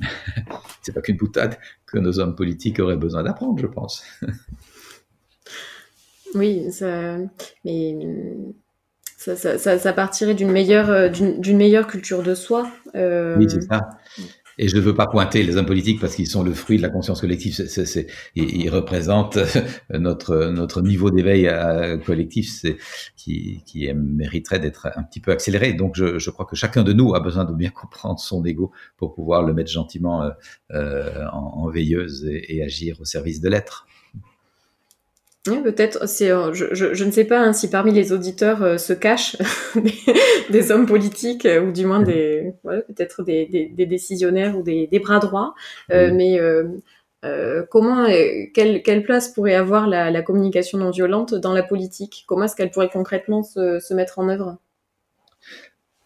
[LAUGHS] c'est pas qu'une boutade que nos hommes politiques auraient besoin d'apprendre, je pense. [LAUGHS] oui, mais ça, ça, ça, partirait d'une meilleure, d'une meilleure culture de soi. Euh, oui, c'est ça. Et je ne veux pas pointer les hommes politiques parce qu'ils sont le fruit de la conscience collective. C'est, ils, représentent notre notre niveau d'éveil euh, collectif, qui, qui mériterait d'être un petit peu accéléré. Donc, je, je, crois que chacun de nous a besoin de bien [LAUGHS] comprendre son ego pour pouvoir le mettre gentiment euh, euh en, en, veilleuse et agir au service de l'être peut-être. C'est, euh, je, ne sais pas hein, si parmi les auditeurs euh, se cachent [LAUGHS] des, hommes politiques euh, ou du moins des, peut-être des, décisionnaires ou des, bras droits. mais comment, quelle, place pourrait avoir la, communication non violente dans la politique? Comment est-ce qu'elle pourrait concrètement se, se mettre en œuvre?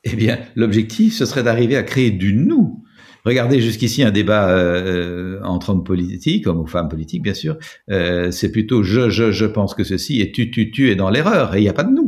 Eh bien, l'objectif, ce serait d'arriver à créer du nous Regardez jusqu'ici un débat euh, entre hommes politiques, hommes ou femmes politiques, bien sûr. Euh, c'est plutôt je, je, je pense que ceci et tu, tu, tu es dans l'erreur et il n'y a pas de nous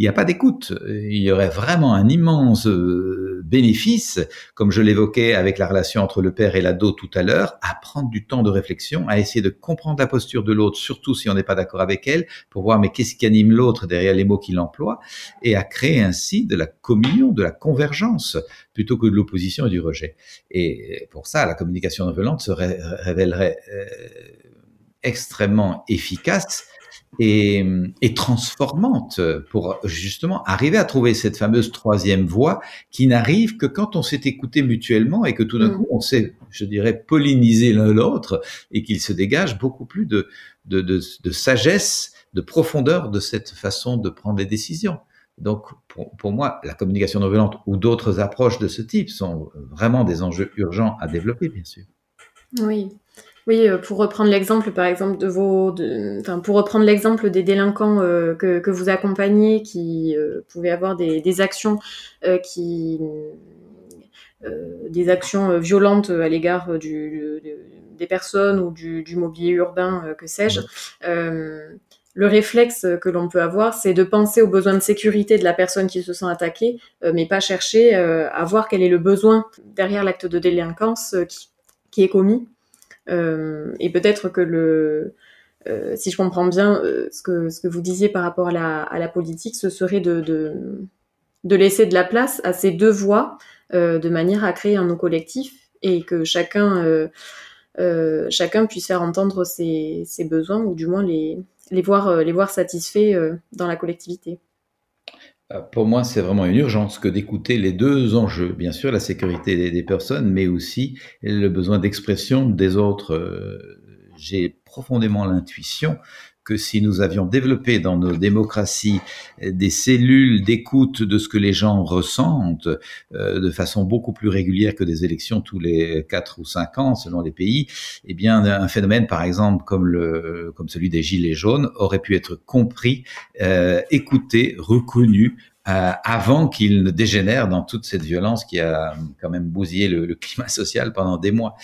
il n'y a pas d'écoute. Il y aurait vraiment un immense euh, bénéfice, comme je l'évoquais avec la relation entre le père et l'ado tout à l'heure, à prendre du temps de réflexion, à essayer de comprendre la posture de l'autre, surtout si on n'est pas d'accord avec elle, pour voir mais qu'est-ce qui anime l'autre derrière les mots qu'il emploie, et à créer ainsi de la communion, de la convergence, plutôt que de l'opposition et du rejet. Et pour ça, la communication non violente se révélerait euh, extrêmement efficace et, et, transformante pour justement arriver à trouver cette fameuse troisième voie qui n'arrive que quand on s'est écouté mutuellement et que tout d'un mm. coup on s'est, je dirais, pollinisé l'un l'autre et qu'il se dégage beaucoup plus de, de, de, de, sagesse, de profondeur de cette façon de prendre des décisions. Donc, pour, pour moi, la communication non violente ou d'autres approches de ce type sont vraiment des enjeux urgents à développer, bien sûr. Oui, oui, euh, pour reprendre l'exemple, par exemple, de vos, pour reprendre l'exemple des délinquants euh, que, vous accompagnez, qui euh, pouvaient avoir des, actions qui, des actions violentes à l'égard du, des personnes ou du, du mobilier urbain, que sais-je. le réflexe que l'on peut avoir, c'est de penser aux besoins de sécurité de la personne qui se sent attaquée, mais pas chercher à voir quel est le besoin derrière l'acte de délinquance qui, qui est commis. Euh, et peut-être que le, euh, si je comprends bien euh, ce, que, vous disiez par rapport à la, politique, ce serait de, laisser de la place à ces deux voix de manière à créer un non collectif et que chacun, chacun puisse faire entendre ses, besoins ou du moins les voir satisfaits dans la collectivité. Euh, pour moi, c'est vraiment une urgence que d'écouter les deux enjeux. Bien sûr, la sécurité des, personnes, mais aussi le besoin d'expression des autres. Euh, j'ai profondément l'intuition que si nous avions développé dans nos démocraties des cellules d'écoute de ce que les gens ressentent euh, de façon beaucoup plus régulière que des élections tous les quatre ou cinq ans selon les pays, eh bien un phénomène par exemple comme le comme celui des gilets jaunes aurait pu être compris, euh, écouté, reconnu euh, avant qu'il ne dégénère dans toute cette violence qui a quand même bousillé le, le climat [LAUGHS] social pendant des mois.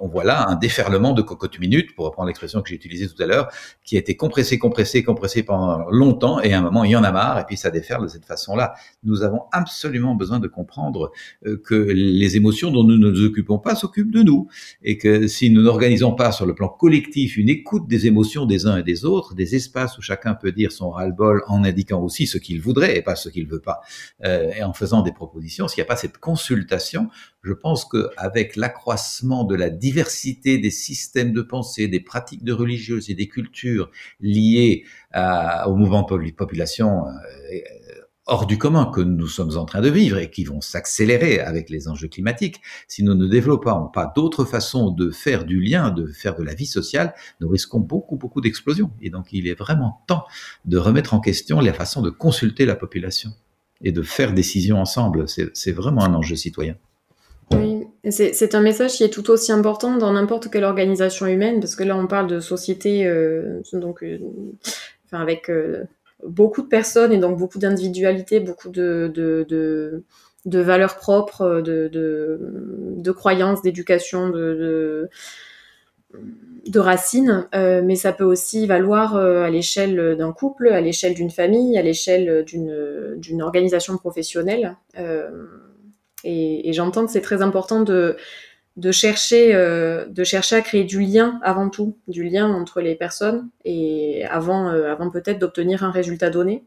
on voit là un déferlement de cocotte minute, pour reprendre l'expression que j'ai utilisée tout à l'heure, qui a été compressé, compressé, compressé pendant longtemps, et à un moment il y en a marre, et puis ça déferle de cette façon-là. Nous avons absolument besoin de comprendre euh, que les émotions dont nous ne nous occupons pas s'occupent de nous, et que si nous n'organisons pas sur le plan collectif une écoute des émotions des uns et des autres, des espaces où chacun peut dire son ras-le-bol en indiquant aussi ce qu'il voudrait et pas ce qu'il veut pas, euh, et en faisant des propositions, s'il n'y a pas cette consultation, je pense qu'avec l'accroissement de la diversité des systèmes de pensée, des pratiques de religieuses et des cultures liées au mouvement de population euh, hors du commun que nous sommes en train de vivre et qui vont s'accélérer avec les enjeux climatiques, si nous ne développons pas d'autres façons de faire du lien, de faire de la vie sociale, nous risquons beaucoup, beaucoup d'explosions. Et donc, il est vraiment temps de remettre en question la façon de consulter la population et de faire décision ensemble. C'est vraiment un enjeu citoyen. Oui, c'est un message qui est tout aussi important dans n'importe quelle organisation humaine, parce que là, on parle de société, euh, donc, euh, enfin, avec... Euh, beaucoup de personnes et donc beaucoup d'individualités, beaucoup de, valeurs propres, de, de, croyances, d'éducation, de, racines, mais ça peut aussi valoir à l'échelle d'un couple, à l'échelle d'une famille, à l'échelle d'une organisation professionnelle. et j'entends que c'est très important de de chercher, euh, de chercher à créer du lien avant tout, du lien entre les personnes et avant, euh, peut-être d'obtenir un résultat donné.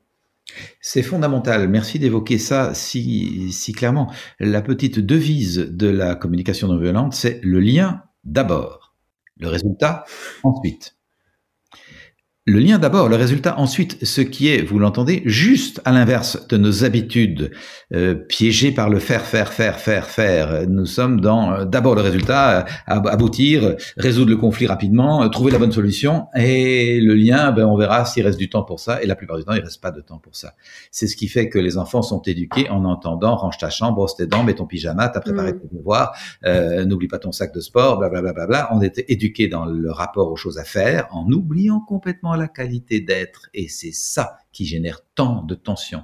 C'est fondamental. Merci d'évoquer ça si clairement. La petite devise de la communication non violente, c'est le lien d'abord, le résultat ensuite. Le lien d'abord, le résultat ensuite, ce qui est, vous l'entendez, juste à l'inverse de nos habitudes, euh, piégées par le faire, faire, faire, faire, faire. Nous sommes dans euh, d'abord le résultat, euh, aboutir, résoudre le conflit rapidement, trouver la bonne solution, et le lien, ben, on verra s'il reste du temps pour ça, et la plupart du temps, il reste pas de temps pour ça. C'est ce qui fait que les enfants sont éduqués en entendant range ta chambre, brosse tes dents, mets ton pyjama, t'as préparé mmh. tes devoirs, n'oublie pas ton sac de sport, blablabla. Bla, bla, bla, On était éduqués dans le rapport aux choses à faire, en oubliant complètement la qualité d'être. Et c'est ça qui génère tant de tensions.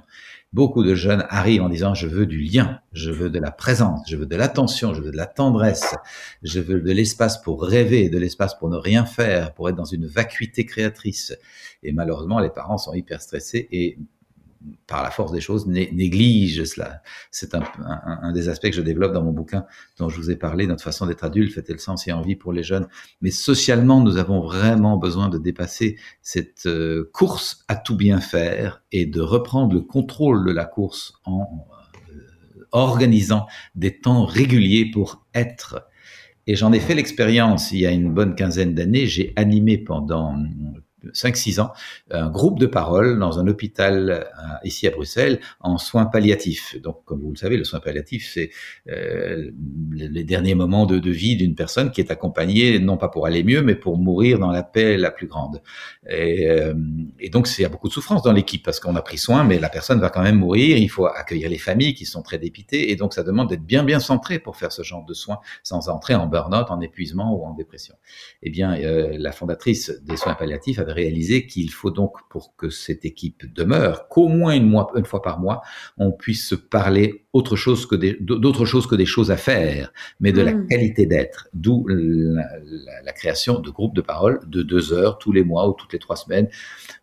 Beaucoup de jeunes arrivent en disant je veux du lien, je veux de la présence, je veux de l'attention, je veux de la tendresse, je veux de l'espace pour rêver, de l'espace pour ne rien faire, pour être dans une vacuité créatrice. Et malheureusement, les parents sont hyper stressés et par la force des choses, néglige cela. C'est un, des aspects que je développe dans mon bouquin dont je vous ai parlé, notre façon d'être adulte, fait le sens et envie pour les jeunes? Mais socialement, nous avons vraiment besoin de dépasser cette euh, course à tout bien faire et de reprendre le contrôle de la course en euh, organisant des temps réguliers pour être. Et j'en ai fait l'expérience il y a une bonne quinzaine d'années. J'ai animé pendant 5-6 ans, un groupe de parole dans un hôpital euh, ici à Bruxelles en soins palliatifs. Donc, comme vous le savez, le soin palliatif, c'est euh, les derniers moments de, vie d'une personne qui est accompagnée, non pas pour aller mieux, mais pour mourir dans la paix la plus grande. Et, euh, et donc, il y a beaucoup de souffrance dans l'équipe parce qu'on a pris soin, mais la personne va quand même mourir. Il faut accueillir les familles qui sont très dépitées, et donc ça demande d'être bien bien centré pour faire ce genre de soins, sans entrer en burn-out, en épuisement ou en dépression. Eh bien, euh, la fondatrice des soins palliatifs avait réalisé qu'il faut donc, pour que cette équipe demeure, qu'au moins une, mois, une fois par mois, on puisse se parler autre chose que des, d'autres choses que des choses à faire, mais de la hmm. qualité d'être. D'où la, la, création de groupes de parole de deux heures tous les mois ou toutes les trois semaines,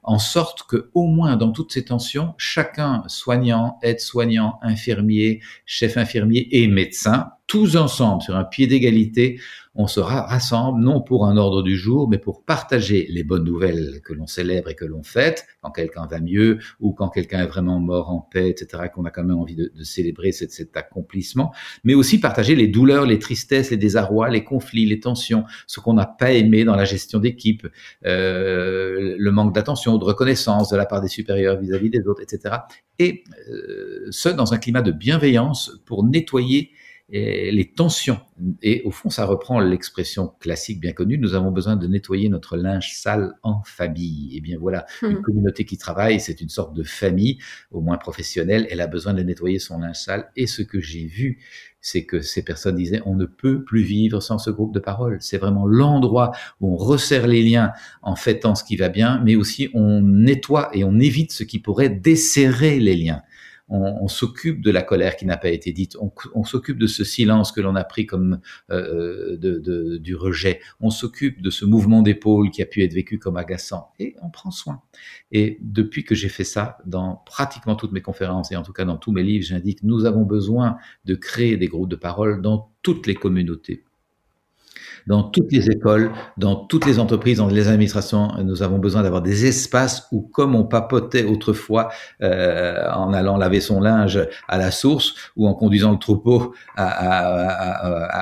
en sorte que au moins dans toutes ces tensions, chacun soignant, aide-soignant, infirmier, chef infirmier et médecin, tous ensemble sur un pied d'égalité, on se rassemble non pour un ordre du jour, mais pour partager les bonnes nouvelles que l'on célèbre et que l'on fête, quand quelqu'un va mieux ou quand quelqu'un est vraiment mort en paix, etc., qu'on a quand même envie de, célébrer cet, accomplissement, mais aussi partager les douleurs, les tristesses, les désarrois, les conflits, les tensions, ce qu'on n'a pas aimé dans la gestion d'équipe, euh, le manque d'attention, de reconnaissance de la part des supérieurs vis-à-vis des autres, etc. Et euh, ce, dans un climat de bienveillance pour nettoyer les tensions. Et au fond, ça reprend l'expression classique bien connue, nous avons besoin de nettoyer notre linge sale en famille. Et eh bien voilà, hmm. une communauté qui travaille, c'est une sorte de famille, au moins professionnelle, elle a besoin de nettoyer son linge sale. Et ce que j'ai vu, c'est que ces personnes disaient, on ne peut plus vivre sans ce groupe de parole. C'est vraiment l'endroit où on resserre les liens en fêtant ce qui va bien, mais aussi on nettoie et on évite ce qui pourrait desserrer les liens on, s'occupe de la colère qui n'a pas été dite, on, s'occupe de ce silence que l'on a pris comme euh, de, du rejet, on s'occupe de ce mouvement d'épaule qui a pu être vécu comme agaçant, et on prend soin. Et depuis que j'ai fait ça, dans pratiquement toutes mes conférences, et en tout cas dans tous mes livres, j'indique, nous avons besoin de créer des groupes de parole dans toutes les communautés dans toutes les écoles, dans toutes les entreprises, dans les administrations, nous avons besoin d'avoir des espaces où, comme on papotait autrefois euh, en allant laver son linge à la source ou en conduisant le troupeau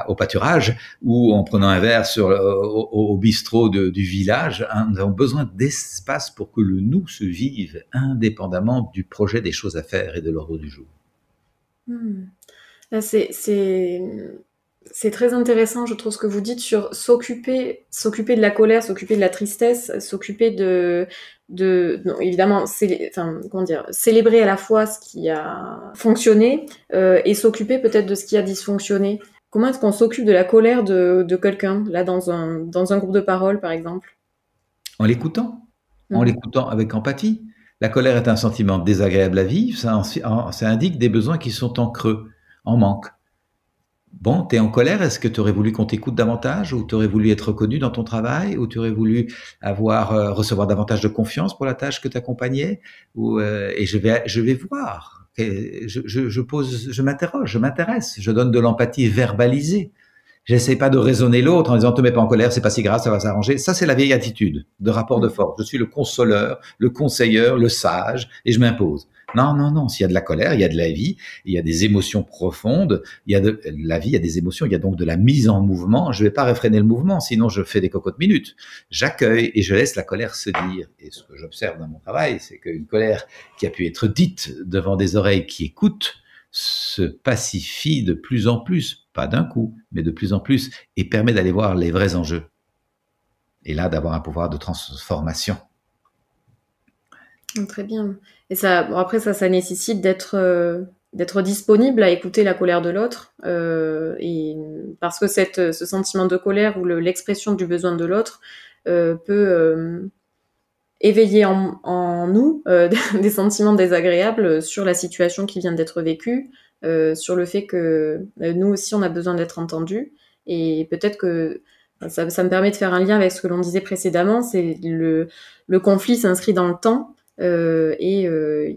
au pâturage ou en prenant un verre sur, au, bistrot du village, hein, nous avons besoin d'espace pour que le nous se vive indépendamment du projet des choses à faire et de l'ordre du jour. Hmm. C'est c'est très intéressant, je trouve, ce que vous dites sur s'occuper, s'occuper de la colère, s'occuper de la tristesse, s'occuper de, de, non, évidemment, enfin, comment dire, célébrer à la fois ce qui a fonctionné euh, et s'occuper peut-être de ce qui a dysfonctionné. Comment est-ce qu'on s'occupe de la colère de, de quelqu'un, là, dans un, dans un groupe de parole, par exemple? En l'écoutant, en l'écoutant avec empathie. La colère est un sentiment désagréable à vivre, ça, ça indique des besoins qui sont en creux, en manque. Bon, tu es en colère, est-ce que tu aurais voulu qu'on t'écoute davantage ou tu aurais voulu être reconnu dans ton travail ou tu aurais voulu avoir euh, recevoir davantage de confiance pour la tâche que tu accompagnais ou euh, et je vais je vais voir je, je, je pose je m'interroge, je m'intéresse, je donne de l'empathie verbalisée. J'essaie pas de raisonner l'autre en disant te mets pas en colère, c'est pas si grave, ça va s'arranger. Ça c'est la vieille attitude de rapport de force. Je suis le consoleur, le conseilleur, le sage et je m'impose. Non, non, non. S'il y a de la colère, il y a de la vie, il y a des émotions profondes, il y a de la vie, il y a des émotions, il y a donc de la mise en mouvement. Je ne vais pas réfréner le mouvement, sinon je fais des cocottes minutes. J'accueille et je laisse la colère se dire. Et ce que j'observe dans mon travail, c'est qu'une colère qui a pu être dite devant des oreilles qui écoutent se pacifie de plus en plus, pas d'un coup, mais de plus en plus, et permet d'aller voir les vrais enjeux. Et là, d'avoir un pouvoir de transformation. Très bien. Et ça, après, ça, ça nécessite d'être euh, d'être disponible à écouter la colère de l'autre. Euh, et parce que cette, ce sentiment de colère ou l'expression du besoin de l'autre euh, peut éveiller en, en nous [LAUGHS] des sentiments désagréables sur la situation qui vient d'être vécue, sur le fait que nous aussi, on a besoin d'être entendus. Et peut-être que ça, ça, me permet de faire un lien avec ce que l'on disait précédemment, c'est le, le conflit s'inscrit dans le temps euh, et euh,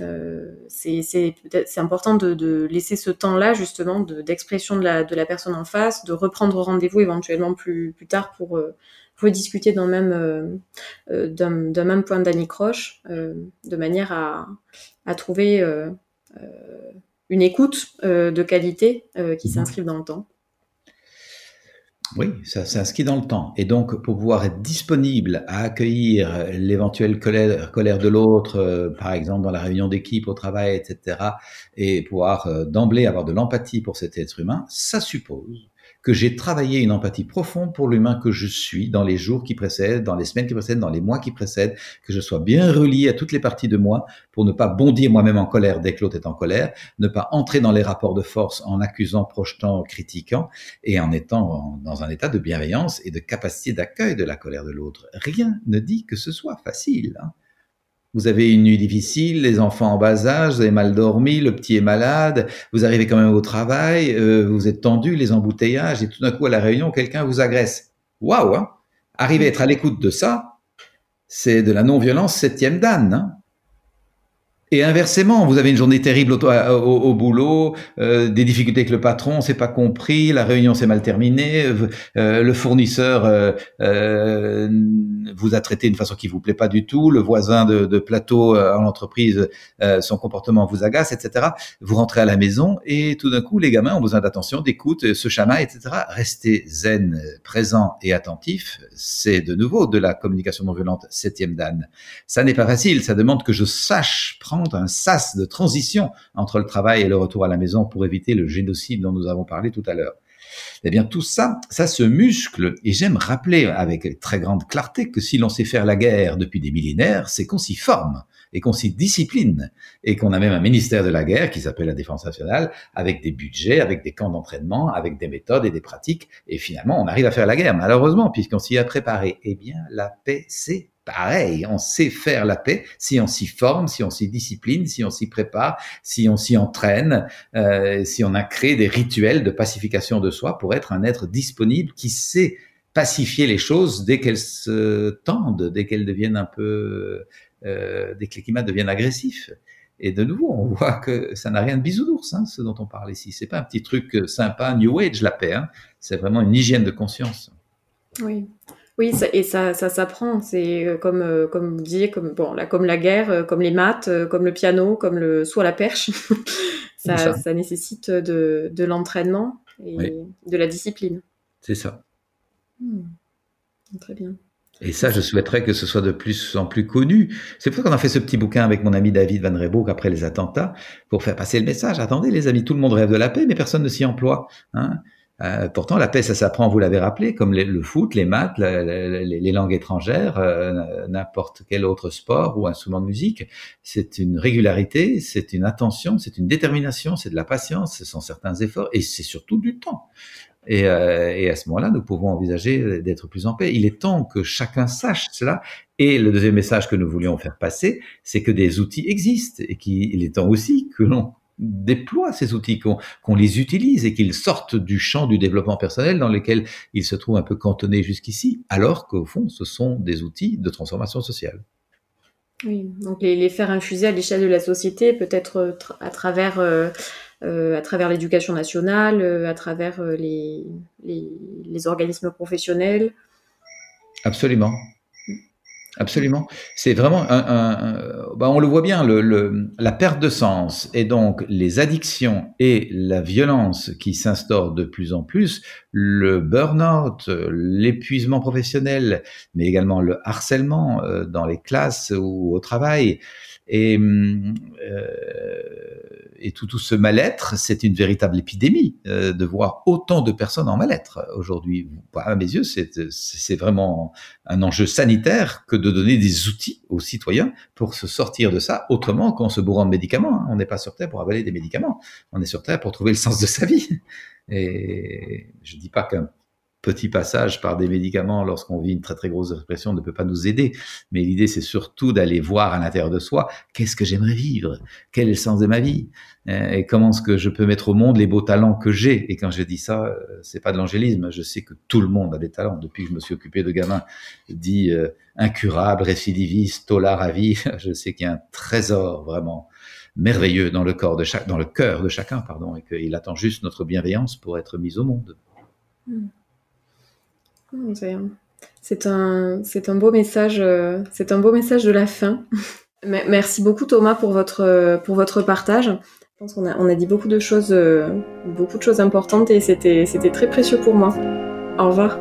euh, c'est important de, de, laisser ce temps-là justement d'expression de, la, de la personne en face, de reprendre rendez-vous éventuellement plus, plus tard pour, pour discuter dans même d'un même point d'anicroche, de manière à, à trouver une écoute de qualité qui s'inscrive dans le temps. Oui, ça s'inscrit dans le temps. Et donc, pour pouvoir être disponible à accueillir l'éventuelle colère, de l'autre, euh, par exemple dans la réunion d'équipe, au travail, etc., et pouvoir euh, d'emblée avoir de l'empathie pour cet être humain, ça suppose que j'ai travaillé une empathie profonde pour l'humain que je suis dans les jours qui précèdent, dans les semaines qui précèdent, dans les mois qui précèdent, que je sois bien relié à toutes les parties de moi pour ne pas bondir moi-même en colère dès que l'autre est en colère, ne pas entrer dans les rapports de force en accusant, projetant, critiquant et en étant dans un état de bienveillance et de capacité d'accueil de la colère de l'autre. Rien ne dit que ce soit facile. Hein vous avez une nuit difficile, les enfants en bas âge, vous avez mal dormi, le petit est malade, vous arrivez quand même au travail, euh, vous êtes tendu, les embouteillages, et tout d'un coup à la réunion, quelqu'un vous agresse. Waouh hein Arriver à être à l'écoute de ça, c'est de la non-violence septième dan. Hein et inversement, vous avez une journée terrible au, au, boulot, euh, des difficultés avec le patron, c'est pas compris, la réunion s'est mal terminée, euh, le fournisseur euh, vous a traité d'une façon qui vous plaît pas du tout, le voisin de, de plateau en entreprise, son comportement vous agace, etc. Vous rentrez à la maison et tout d'un coup, les gamins ont besoin d'attention, d'écoute, ce chamaille, etc. Restez zen, présent et attentif, c'est de nouveau de la communication non violente septième dan. Ça n'est pas facile, ça demande que je sache prendre un sas de transition entre le travail et le retour à la maison pour éviter le génocide dont nous avons parlé tout à l'heure. Eh bien, tout ça, ça se muscle. Et j'aime rappeler avec très grande clarté que si l'on sait faire la guerre depuis des millénaires, c'est qu'on s'y forme et qu'on s'y discipline et qu'on a même un ministère de la guerre qui s'appelle la Défense nationale avec des budgets, avec des camps d'entraînement, avec des méthodes et des pratiques. Et finalement, on arrive à faire la guerre, malheureusement, puisqu'on s'y a préparé. Eh bien, la paix, c'est pareil, on sait faire la paix si on s'y forme, si on s'y discipline, si on s'y prépare, si on s'y entraîne, euh, si on a créé des rituels de pacification de soi pour être un être disponible qui sait pacifier les choses dès qu'elles se tendent, dès qu'elles deviennent un peu, euh, dès que les climats deviennent agressifs. Et de nouveau, on voit que ça n'a rien de bisounours, hein, ce dont on parle ici. C'est pas un petit truc sympa, New Age, la paix. Hein. C'est vraiment une hygiène de conscience. Oui. Oui, et ça, ça s'apprend. C'est euh, comme, euh, comme vous disiez, comme, bon, là, comme la guerre, euh, comme les maths, comme le piano, comme le saut à la perche. [LAUGHS] ça, ça. nécessite de, de l'entraînement et de la discipline. C'est ça. Hmm. Très bien. Et ça, je souhaiterais que ce soit de plus en plus connu. C'est pour ça qu'on a fait ce petit bouquin avec mon ami David Van Reboek après les attentats, pour faire passer le message. Attendez, les amis, tout le monde rêve de la paix, mais personne ne s'y emploie. Hein euh, pourtant, la paix, ça s'apprend, vous l'avez rappelé, comme le foot, les maths, les, langues étrangères, euh, n'importe quel autre sport ou instrument de musique. C'est une régularité, c'est une attention, c'est une détermination, c'est de la patience, ce sont certains efforts et c'est surtout du temps. Et, et à ce moment-là, nous pouvons envisager d'être plus en paix. Il est temps que chacun sache cela. Et le deuxième message que nous voulions faire passer, c'est que des outils existent et qu'il est temps aussi que l'on déploie ces outils, qu'on les utilise et qu'ils sortent du champ du développement personnel dans lequel ils se trouvent un peu cantonnés jusqu'ici, alors qu'au fond, ce sont des outils de transformation sociale. Oui, donc les, faire infuser à l'échelle de la société, peut-être euh, à travers, euh, euh, à travers l'éducation nationale, à travers les, les organismes professionnels. Absolument. Absolument. C'est vraiment un, un, bah on le voit bien, le, le, la perte de sens et donc les addictions et la violence qui s'instaurent de plus en plus, le burn-out, l'épuisement professionnel, mais également le harcèlement euh, dans les classes ou au travail. Et euh, et tout, tout ce mal-être, c'est une véritable épidémie euh, de voir autant de personnes en mal-être aujourd'hui. À mes yeux, c'est vraiment un enjeu sanitaire que de donner des outils aux citoyens pour se sortir de ça autrement qu'en se bourrant de médicaments. Hein. On n'est pas sur Terre pour avaler des médicaments, on est sur Terre pour trouver le sens de sa vie. Et je dis pas qu'un petit passage par des médicaments lorsqu'on vit une très très grosse dépression ne peut pas nous aider. Mais l'idée, c'est surtout d'aller voir à l'intérieur de soi qu'est-ce que j'aimerais vivre, quel est le sens de ma vie, euh, et comment est-ce que je peux mettre au monde les beaux talents que j'ai? Et quand je dis ça, euh, c'est pas de l'angélisme. Je sais que tout le monde a des talents. Depuis que je me suis occupé de gamins dit euh, incurable, récidiviste, tolard à vie, [LAUGHS] je sais qu'il y a un trésor vraiment merveilleux dans le corps de chaque, dans le cœur de chacun, pardon, et qu'il attend juste notre bienveillance pour être mis au monde. Hmm. C'est un, c'est un beau message, euh, c'est un beau message de la fin. [LAUGHS] Merci beaucoup Thomas pour votre, pour votre partage. Je pense qu'on a, on a dit beaucoup de choses, euh, beaucoup de choses importantes et c'était, c'était très précieux pour moi. Au revoir.